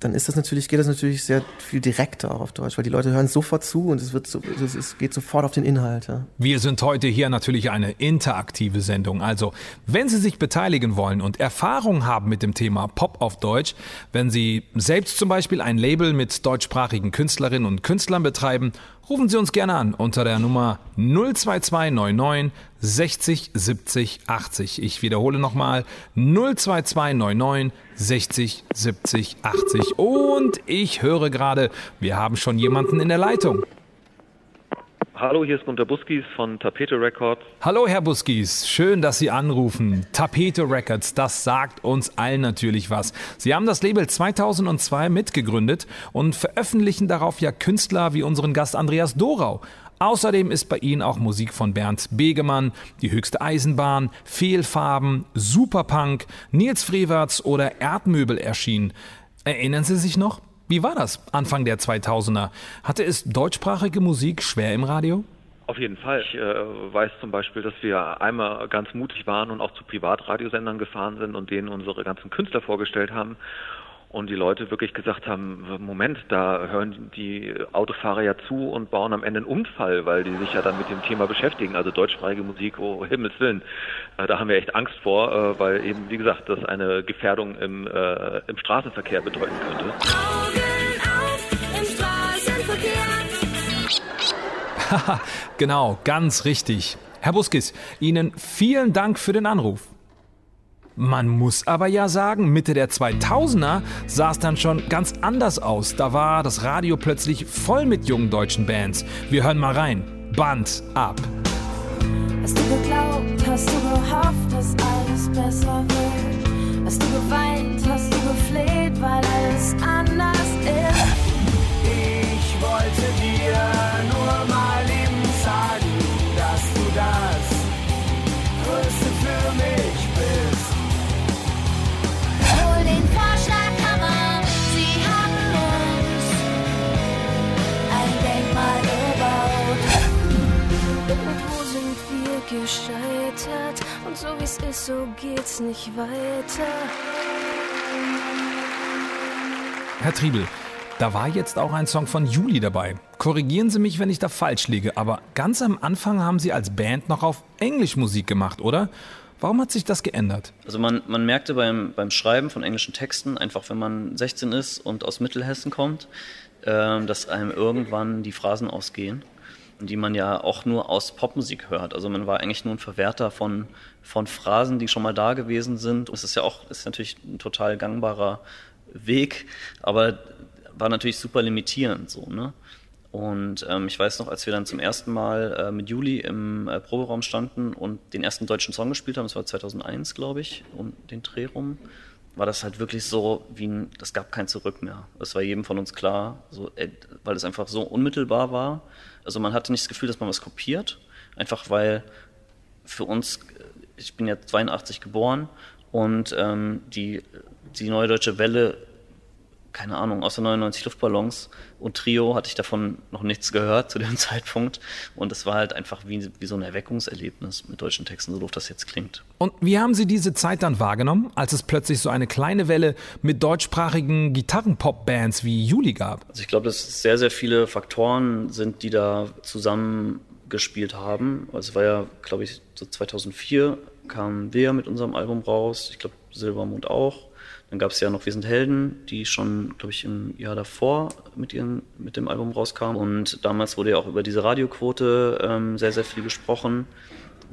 dann ist das natürlich, geht das natürlich sehr viel direkter auch auf Deutsch, weil die Leute hören sofort zu und es wird so, es, es geht sofort auf den Inhalt. Ja. Wir sind heute hier natürlich eine interaktive Sendung. Also, wenn Sie sich beteiligen wollen und Erfahrung haben mit dem Thema Pop auf Deutsch, wenn Sie selbst zum Beispiel ein Label mit deutschsprachigen Künstlerinnen und Künstlern betreiben, rufen Sie uns gerne an unter der Nummer 02299 60 70 80. Ich wiederhole nochmal 02299 60 70 80. Und ich höre gerade, wir haben schon jemanden in der Leitung. Hallo, hier ist Gunter Buskis von Tapete Records. Hallo, Herr Buskis. Schön, dass Sie anrufen. Tapete Records, das sagt uns allen natürlich was. Sie haben das Label 2002 mitgegründet und veröffentlichen darauf ja Künstler wie unseren Gast Andreas Dorau. Außerdem ist bei Ihnen auch Musik von Bernd Begemann, Die höchste Eisenbahn, Fehlfarben, Superpunk, Nils Frewerts oder Erdmöbel erschienen. Erinnern Sie sich noch? Wie war das Anfang der 2000er? Hatte es deutschsprachige Musik schwer im Radio? Auf jeden Fall. Ich äh, weiß zum Beispiel, dass wir einmal ganz mutig waren und auch zu Privatradiosendern gefahren sind und denen unsere ganzen Künstler vorgestellt haben. Und die Leute wirklich gesagt haben, Moment, da hören die Autofahrer ja zu und bauen am Ende einen Unfall, weil die sich ja dann mit dem Thema beschäftigen. Also deutschsprachige Musik, oh Himmels Willen. Äh, da haben wir echt Angst vor, äh, weil eben, wie gesagt, das eine Gefährdung im, äh, im Straßenverkehr bedeuten könnte. Haha, genau, ganz richtig. Herr Buskis, Ihnen vielen Dank für den Anruf. Man muss aber ja sagen, Mitte der 2000er sah es dann schon ganz anders aus. Da war das Radio plötzlich voll mit jungen deutschen Bands. Wir hören mal rein. Band ab. Hast du geglaubt, hast du gehofft, dass alles besser wird? Hast du geweint, hast du gefleht, weil alles anders ist? Gescheitert? Und so wie es ist, so geht's nicht weiter. Herr Triebel, da war jetzt auch ein Song von Juli dabei. Korrigieren Sie mich, wenn ich da falsch liege, aber ganz am Anfang haben Sie als Band noch auf Englisch Musik gemacht, oder? Warum hat sich das geändert? Also man, man merkte beim, beim Schreiben von englischen Texten, einfach wenn man 16 ist und aus Mittelhessen kommt, ähm, dass einem irgendwann die Phrasen ausgehen, die man ja auch nur aus Popmusik hört. Also man war eigentlich nur ein Verwerter von, von Phrasen, die schon mal da gewesen sind. Und es ist ja auch ist natürlich ein total gangbarer Weg, aber war natürlich super limitierend so, ne? Und ähm, ich weiß noch, als wir dann zum ersten Mal äh, mit Juli im äh, Proberaum standen und den ersten deutschen Song gespielt haben, das war 2001, glaube ich, um den Dreh rum, war das halt wirklich so, wie ein, das gab kein Zurück mehr. Das war jedem von uns klar, so, äh, weil es einfach so unmittelbar war. Also man hatte nicht das Gefühl, dass man was kopiert, einfach weil für uns, ich bin ja 82 geboren und ähm, die, die Neue Deutsche Welle keine Ahnung, außer 99 Luftballons und Trio hatte ich davon noch nichts gehört zu dem Zeitpunkt. Und es war halt einfach wie, wie so ein Erweckungserlebnis mit deutschen Texten, so doof das jetzt klingt. Und wie haben Sie diese Zeit dann wahrgenommen, als es plötzlich so eine kleine Welle mit deutschsprachigen Gitarrenpop-Bands wie Juli gab? Also ich glaube, dass es sehr, sehr viele Faktoren sind, die da zusammengespielt haben. Also es war ja, glaube ich, so 2004 kamen wir mit unserem Album raus. Ich glaube, Silbermond auch. Dann gab es ja noch Wir sind Helden, die schon, glaube ich, im Jahr davor mit, ihren, mit dem Album rauskam. Und damals wurde ja auch über diese Radioquote ähm, sehr, sehr viel gesprochen,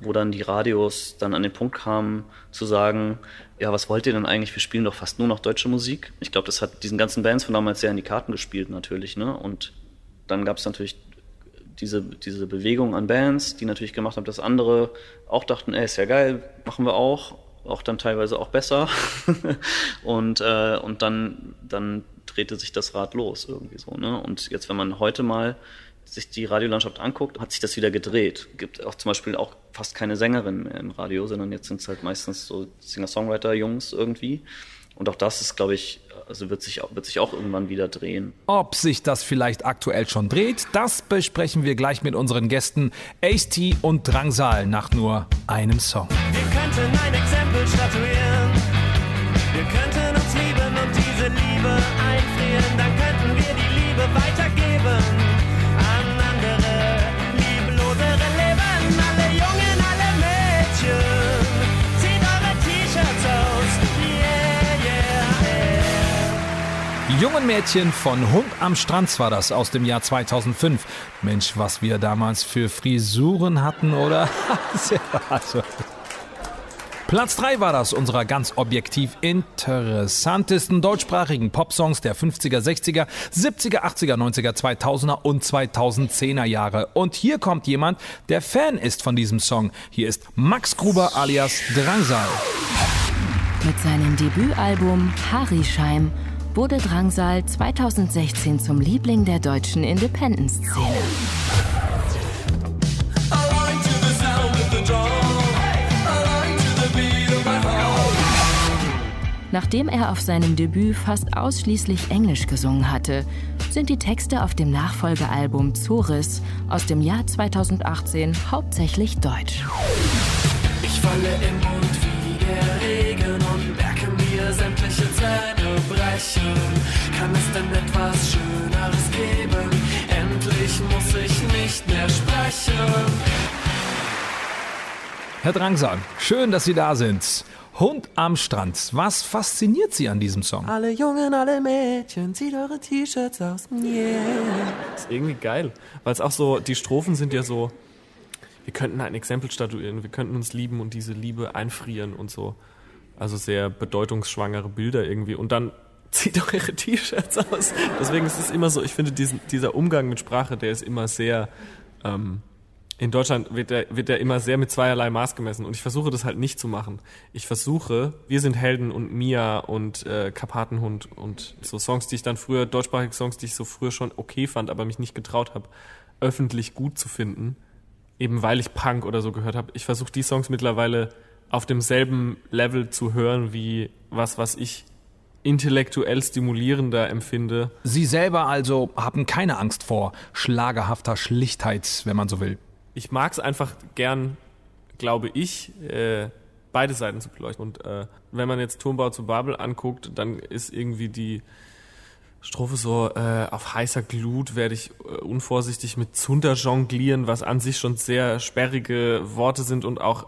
wo dann die Radios dann an den Punkt kamen zu sagen, ja, was wollt ihr denn eigentlich? Wir spielen doch fast nur noch deutsche Musik. Ich glaube, das hat diesen ganzen Bands von damals sehr in die Karten gespielt natürlich. Ne? Und dann gab es natürlich diese, diese Bewegung an Bands, die natürlich gemacht haben, dass andere auch dachten, ey, ist ja geil, machen wir auch auch dann teilweise auch besser. und äh, und dann, dann drehte sich das Rad los irgendwie so. Ne? Und jetzt, wenn man heute mal sich die Radiolandschaft anguckt, hat sich das wieder gedreht. Gibt auch zum Beispiel auch fast keine Sängerinnen mehr im Radio, sondern jetzt sind es halt meistens so Singer-Songwriter-Jungs irgendwie. Und auch das ist, glaube ich, also wird sich, wird sich auch irgendwann wieder drehen. Ob sich das vielleicht aktuell schon dreht, das besprechen wir gleich mit unseren Gästen Ace-T und Drangsal nach nur einem Song. Wir könnten ein Exempel statuieren. Jungen Mädchen von Hund am Strand war das aus dem Jahr 2005. Mensch, was wir damals für Frisuren hatten, oder? Also. Platz 3 war das unserer ganz objektiv interessantesten deutschsprachigen Popsongs der 50er, 60er, 70er, 80er, 90er, 2000er und 2010er Jahre. Und hier kommt jemand, der Fan ist von diesem Song. Hier ist Max Gruber alias Drangsal. Mit seinem Debütalbum Harischeim wurde Drangsal 2016 zum Liebling der deutschen Independence-Szene. Nachdem er auf seinem Debüt fast ausschließlich Englisch gesungen hatte, sind die Texte auf dem Nachfolgealbum Zoris aus dem Jahr 2018 hauptsächlich deutsch. Ich falle im Mund wie der Regen und merke mir sämtliche Zähne brechen. Kann es denn etwas Schöneres geben? Endlich muss ich nicht mehr sprechen. Herr Drangsal, schön, dass Sie da sind. Hund am Strand. Was fasziniert Sie an diesem Song? Alle Jungen, alle Mädchen, zieht eure T-Shirts aus. Yeah. ist irgendwie geil, weil es auch so, die Strophen sind ja so, wir könnten ein Exempel statuieren, wir könnten uns lieben und diese Liebe einfrieren und so. Also sehr bedeutungsschwangere Bilder irgendwie. Und dann zieht eure T-Shirts aus. Deswegen ist es immer so, ich finde diesen, dieser Umgang mit Sprache, der ist immer sehr, ähm, in Deutschland wird der, wird der immer sehr mit zweierlei Maß gemessen und ich versuche das halt nicht zu machen. Ich versuche, wir sind Helden und Mia und äh, Karpatenhund und so Songs, die ich dann früher, deutschsprachige Songs, die ich so früher schon okay fand, aber mich nicht getraut habe, öffentlich gut zu finden, eben weil ich Punk oder so gehört habe. Ich versuche die Songs mittlerweile auf demselben Level zu hören wie was, was ich intellektuell stimulierender empfinde. Sie selber also haben keine Angst vor schlagerhafter Schlichtheit, wenn man so will. ich mag es einfach gern, glaube ich, äh, beide Seiten zu beleuchten. Und äh, wenn man jetzt Turmbau zu Babel anguckt, dann ist irgendwie die Strophe so, äh, auf heißer Glut werde ich äh, unvorsichtig mit Zunder jonglieren, was an sich schon sehr sperrige Worte sind und auch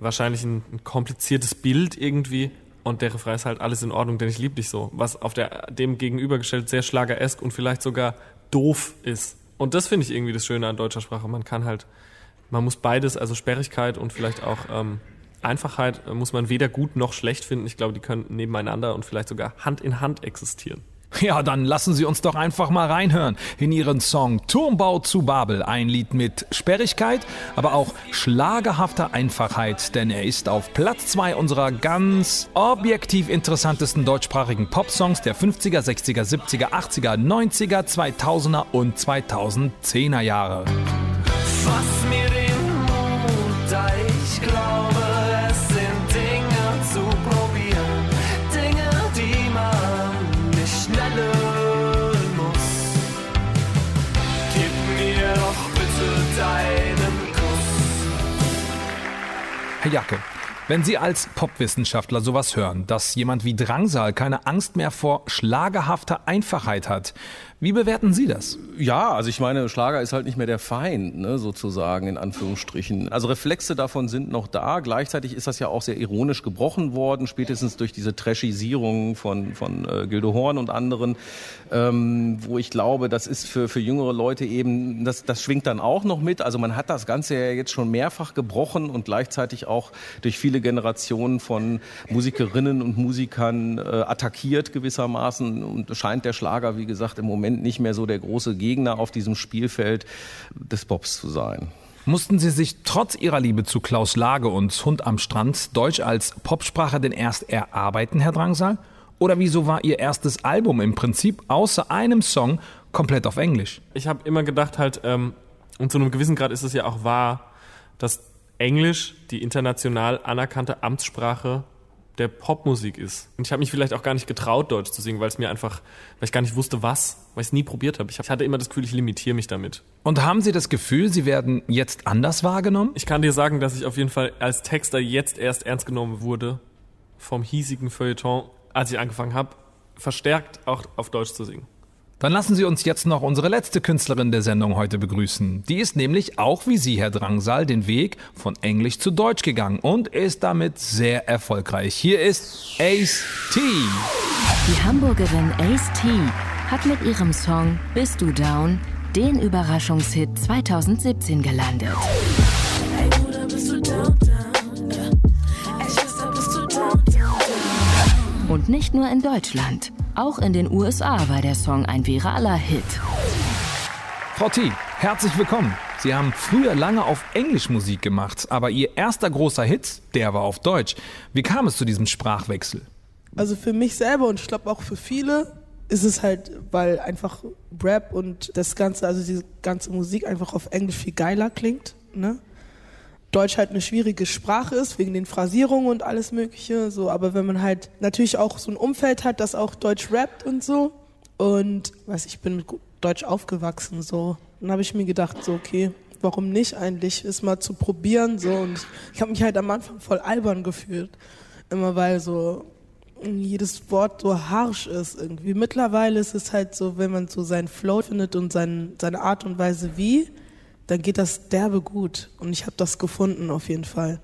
wahrscheinlich ein, ein kompliziertes Bild irgendwie. Und der Refrain ist halt alles in Ordnung, denn ich liebe dich so. Was auf der, dem gegenübergestellt sehr schlageresk und vielleicht sogar doof ist. Und das finde ich irgendwie das Schöne an deutscher Sprache. Man kann halt, man muss beides, also Sperrigkeit und vielleicht auch ähm, Einfachheit, äh, muss man weder gut noch schlecht finden. Ich glaube, die können nebeneinander und vielleicht sogar Hand in Hand existieren. Ja, dann lassen Sie uns doch einfach mal reinhören in Ihren Song Turmbau zu Babel. Ein Lied mit Sperrigkeit, aber auch schlagerhafter Einfachheit, denn er ist auf Platz 2 unserer ganz objektiv interessantesten deutschsprachigen Popsongs der 50er, 60er, 70er, 80er, 90er, 2000er und 2010er Jahre. Fass mir den Mut, da ich glaube, Jacke, wenn Sie als Popwissenschaftler sowas hören, dass jemand wie Drangsal keine Angst mehr vor schlagerhafter Einfachheit hat, wie bewerten Sie das? Ja, also ich meine, Schlager ist halt nicht mehr der Feind, ne, sozusagen, in Anführungsstrichen. Also Reflexe davon sind noch da. Gleichzeitig ist das ja auch sehr ironisch gebrochen worden, spätestens durch diese Trashisierung von, von äh, Gildo Horn und anderen, ähm, wo ich glaube, das ist für, für jüngere Leute eben, das, das schwingt dann auch noch mit. Also man hat das Ganze ja jetzt schon mehrfach gebrochen und gleichzeitig auch durch viele Generationen von Musikerinnen und Musikern äh, attackiert gewissermaßen und scheint der Schlager, wie gesagt, im Moment nicht mehr so der große Gegner auf diesem Spielfeld des Pops zu sein. Mussten Sie sich trotz Ihrer Liebe zu Klaus Lage und Hund am Strand Deutsch als Popsprache denn erst erarbeiten, Herr Drangsal? Oder wieso war Ihr erstes Album im Prinzip außer einem Song komplett auf Englisch? Ich habe immer gedacht halt, ähm, und zu einem gewissen Grad ist es ja auch wahr, dass Englisch die international anerkannte Amtssprache der Popmusik ist. Und ich habe mich vielleicht auch gar nicht getraut, Deutsch zu singen, weil es mir einfach, weil ich gar nicht wusste, was, weil ich es nie probiert habe. Ich hatte immer das Gefühl, ich limitiere mich damit. Und haben Sie das Gefühl, Sie werden jetzt anders wahrgenommen? Ich kann dir sagen, dass ich auf jeden Fall als Texter jetzt erst ernst genommen wurde vom hiesigen Feuilleton, als ich angefangen habe, verstärkt auch auf Deutsch zu singen. Dann lassen Sie uns jetzt noch unsere letzte Künstlerin der Sendung heute begrüßen. Die ist nämlich auch wie Sie, Herr Drangsal, den Weg von Englisch zu Deutsch gegangen und ist damit sehr erfolgreich. Hier ist Ace T. Die Hamburgerin Ace T hat mit ihrem Song Bist du down den Überraschungshit 2017 gelandet. Ey Bruder, bist du down? Und nicht nur in Deutschland. Auch in den USA war der Song ein viraler Hit. Frau T, herzlich willkommen. Sie haben früher lange auf Englisch Musik gemacht, aber Ihr erster großer Hit, der war auf Deutsch. Wie kam es zu diesem Sprachwechsel? Also für mich selber und ich glaube auch für viele ist es halt, weil einfach Rap und das Ganze, also diese ganze Musik einfach auf Englisch viel geiler klingt. Ne? Deutsch halt eine schwierige Sprache ist, wegen den Phrasierungen und alles Mögliche. So, aber wenn man halt natürlich auch so ein Umfeld hat, das auch Deutsch rappt und so. Und weiß ich bin mit Deutsch aufgewachsen, so. Dann habe ich mir gedacht, so, okay, warum nicht eigentlich, es mal zu probieren, so. Und ich habe mich halt am Anfang voll albern gefühlt. Immer weil so jedes Wort so harsch ist irgendwie. Mittlerweile ist es halt so, wenn man so seinen Flow findet und sein, seine Art und Weise wie, dann geht das derbe gut. Und ich habe das gefunden auf jeden Fall.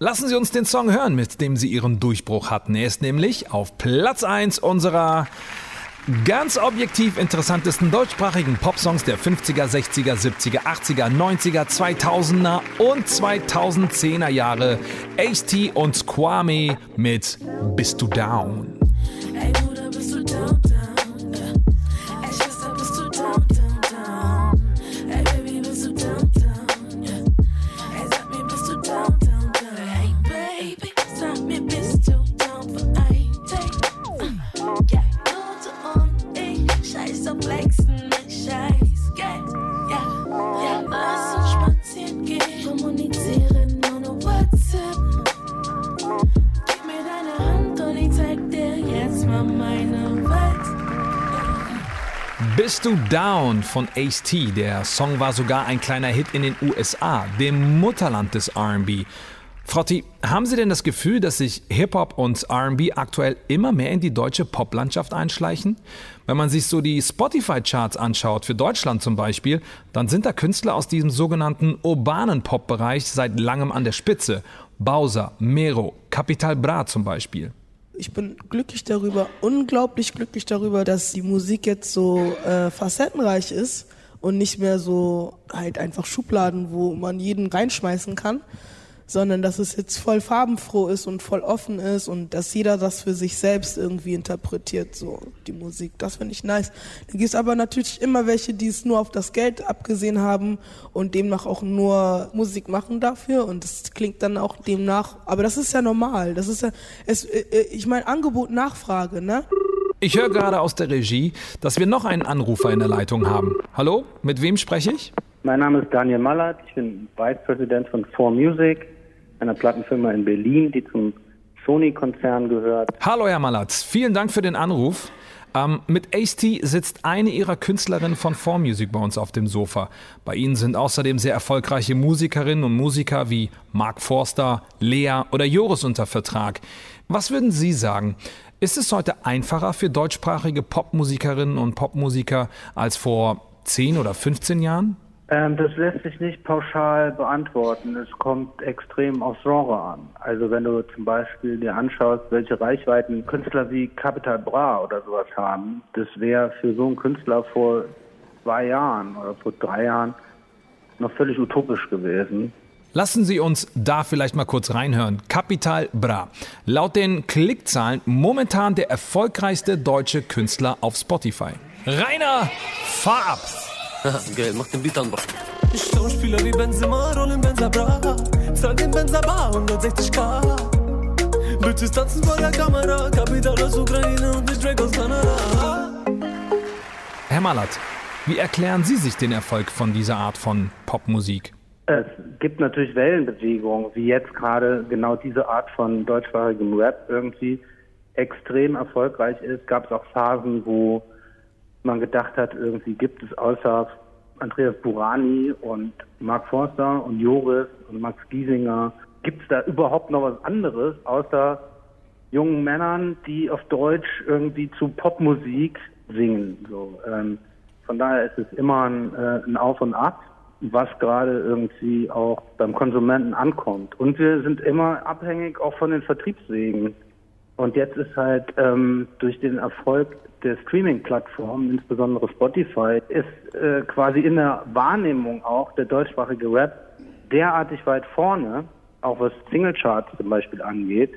Lassen Sie uns den Song hören, mit dem Sie Ihren Durchbruch hatten. Er ist nämlich auf Platz 1 unserer ganz objektiv interessantesten deutschsprachigen Popsongs der 50er, 60er, 70er, 80er, 90er, 2000er und 2010er Jahre. Ace-T und Squame mit Bist du down? Ey Bruder, bist du down, down? Bist du down von Ace-T. Der Song war sogar ein kleiner Hit in den USA, dem Mutterland des R&B. Frau T, haben Sie denn das Gefühl, dass sich Hip-Hop und R&B aktuell immer mehr in die deutsche Poplandschaft einschleichen? Wenn man sich so die Spotify-Charts anschaut, für Deutschland zum Beispiel, dann sind da Künstler aus diesem sogenannten urbanen Pop-Bereich seit langem an der Spitze. Bowser, Mero, Capital Bra zum Beispiel. Ich bin glücklich darüber, unglaublich glücklich darüber, dass die Musik jetzt so äh, facettenreich ist und nicht mehr so halt einfach Schubladen, wo man jeden reinschmeißen kann, sondern dass es jetzt voll farbenfroh ist und voll offen ist und dass jeder das für sich selbst irgendwie interpretiert, so die Musik. Das finde ich nice. Da gibt es aber natürlich immer welche, die es nur auf das Geld abgesehen haben und demnach auch nur Musik machen dafür und das klingt dann auch demnach, aber das ist ja normal. Das ist ja, es, äh, äh, ich meine Angebot, Nachfrage, ne? Ich höre gerade aus der Regie, dass wir noch einen Anrufer in der Leitung haben. Hallo, mit wem spreche ich? Mein Name ist Daniel Mallert, ich bin Vice President von 4Music, einer Plattenfirma in Berlin, die zum Sony-Konzern gehört. Hallo, Herr Malatz. Vielen Dank für den Anruf. Ähm, mit Ace-T sitzt eine ihrer Künstlerinnen von 4Music bei uns auf dem Sofa. Bei ihnen sind außerdem sehr erfolgreiche Musikerinnen und Musiker wie Mark Forster, Lea oder Joris unter Vertrag. Was würden Sie sagen? Ist es heute einfacher für deutschsprachige Popmusikerinnen und Popmusiker als vor 10 oder 15 Jahren? Ähm, das lässt sich nicht pauschal beantworten. Es kommt extrem aufs Genre an. Also wenn du zum Beispiel dir anschaust, welche Reichweiten Künstler wie Capital Bra oder sowas haben, das wäre für so einen Künstler vor zwei Jahren oder vor drei Jahren noch völlig utopisch gewesen. Lassen Sie uns da vielleicht mal kurz reinhören. Capital Bra. Laut den Klickzahlen momentan der erfolgreichste deutsche Künstler auf Spotify. Rainer, fahr ab! Geil, mach den Beat an, Bro. Ich Schauspieler wie Benzema, rollen Benza Bra. Zahl den Benza Bar 160k. Bitches tanzen vor der Kamera. Kapital aus Ukraine und ich Drake aus Kanada. Herr Mallert, wie erklären Sie sich den Erfolg von dieser Art von Popmusik? Es gibt natürlich Wellenbewegungen, wie jetzt gerade genau diese Art von deutschsprachigem Rap irgendwie extrem erfolgreich ist. Gab es auch Phasen, wo man gedacht hat, irgendwie gibt es außer Andreas Burani und Mark Forster und Joris und Max Giesinger, gibt es da überhaupt noch was anderes außer jungen Männern, die auf Deutsch irgendwie zu Popmusik singen. So, ähm, von daher ist es immer ein, äh, ein Auf und Ab, was gerade irgendwie auch beim Konsumenten ankommt. Und wir sind immer abhängig auch von den Vertriebswegen. Und jetzt ist halt ähm, durch den Erfolg der Streaming-Plattformen, insbesondere Spotify, ist äh, quasi in der Wahrnehmung auch der deutschsprachige Rap derartig weit vorne, auch was Singlecharts zum Beispiel angeht.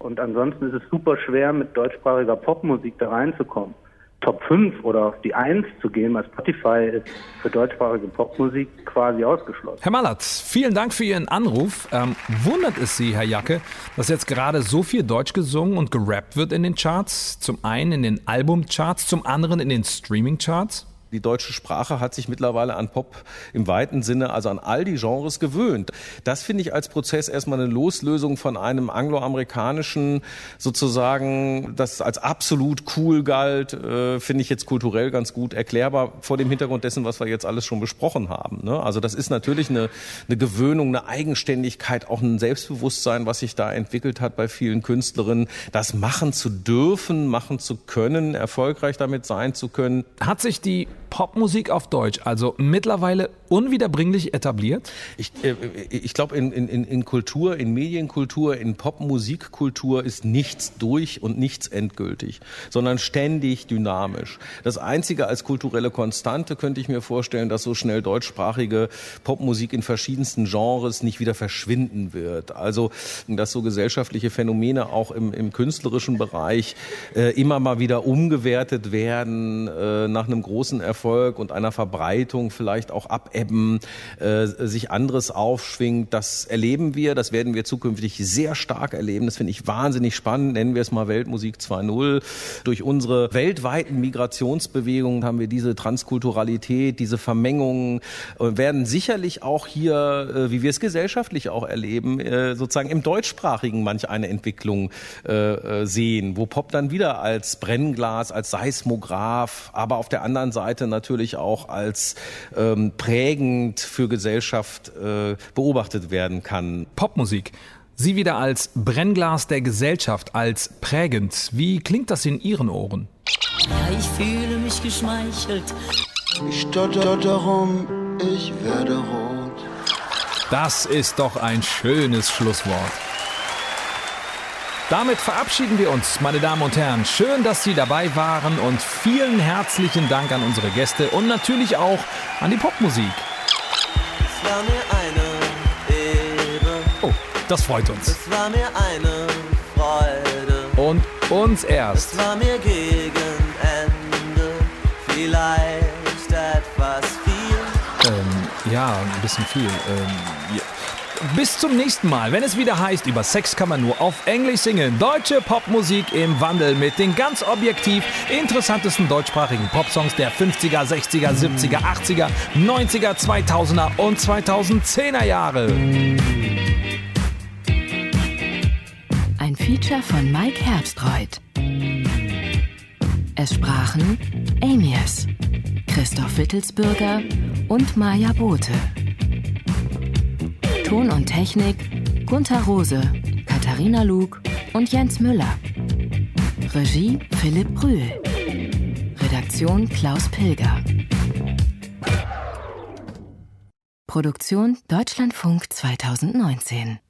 Und ansonsten ist es super schwer, mit deutschsprachiger Popmusik da reinzukommen. Top 5 oder auf die 1 zu gehen, weil Spotify ist für deutschsprachige Popmusik quasi ausgeschlossen. Herr Mallert, vielen Dank für Ihren Anruf. Ähm, wundert es Sie, Herr Jacke, dass jetzt gerade so viel Deutsch gesungen und gerappt wird in den Charts? Zum einen in den Albumcharts, zum anderen in den Streamingcharts? Die deutsche Sprache hat sich mittlerweile an Pop im weiten Sinne, also an all die Genres gewöhnt. Das finde ich als Prozess erstmal eine Loslösung von einem angloamerikanischen sozusagen, das als absolut cool galt, äh, finde ich jetzt kulturell ganz gut erklärbar vor dem Hintergrund dessen, was wir jetzt alles schon besprochen haben. Ne? Also das ist natürlich eine, eine Gewöhnung, eine Eigenständigkeit, auch ein Selbstbewusstsein, was sich da entwickelt hat bei vielen Künstlerinnen, das machen zu dürfen, machen zu können, erfolgreich damit sein zu können. Hat sich die Popmusik auf Deutsch. Also mittlerweile unwiederbringlich etabliert? Ich, äh, ich glaube, in, in, in Kultur, in Medienkultur, in Popmusikkultur ist nichts durch und nichts endgültig, sondern ständig dynamisch. Das Einzige als kulturelle Konstante könnte ich mir vorstellen, dass so schnell deutschsprachige Popmusik in verschiedensten Genres nicht wieder verschwinden wird. Also, dass so gesellschaftliche Phänomene auch im, im künstlerischen Bereich äh, immer mal wieder umgewertet werden äh, nach einem großen Erfolg und einer Verbreitung vielleicht auch abebben, äh, sich anderes aufschwingt. Das erleben wir, das werden wir zukünftig sehr stark erleben. Das finde ich wahnsinnig spannend. Nennen wir es mal Weltmusik 2.0. Durch unsere weltweiten Migrationsbewegungen haben wir diese Transkulturalität, diese Vermengungen, äh, werden sicherlich auch hier, äh, wie wir es gesellschaftlich auch erleben, äh, sozusagen im deutschsprachigen manch eine Entwicklung äh, äh, sehen, wo Pop dann wieder als Brennglas, als Seismograph, aber auf der anderen Seite natürlich auch als ähm, prägend für Gesellschaft äh, beobachtet werden kann. Popmusik. Sie wieder als Brennglas der Gesellschaft, als prägend. Wie klingt das in Ihren Ohren? Ja, ich fühle mich geschmeichelt. Ich stotter darum, ich werde rot. Das ist doch ein schönes Schlusswort. Damit verabschieden wir uns, meine Damen und Herren. Schön, dass Sie dabei waren und vielen herzlichen Dank an unsere Gäste und natürlich auch an die Popmusik. Es war mir eine Ehre. Oh, das freut uns. Es war mir eine Freude. Und uns erst. Es war mir gegen Ende vielleicht etwas viel. Ähm, ja, ein bisschen viel. Ähm, ja. Bis zum nächsten Mal, wenn es wieder heißt, über Sex kann man nur auf Englisch singen. Deutsche Popmusik im Wandel mit den ganz objektiv interessantesten deutschsprachigen Popsongs der 50er, 60er, 70er, 80er, 90er, 2000er und 2010er Jahre. Ein Feature von Mike Herbstreuth. Es sprachen Amias, Christoph Wittelsbürger und Maja Bote. Ton und Technik Gunther Rose, Katharina Lug und Jens Müller. Regie Philipp Brühl. Redaktion Klaus Pilger. Produktion Deutschlandfunk 2019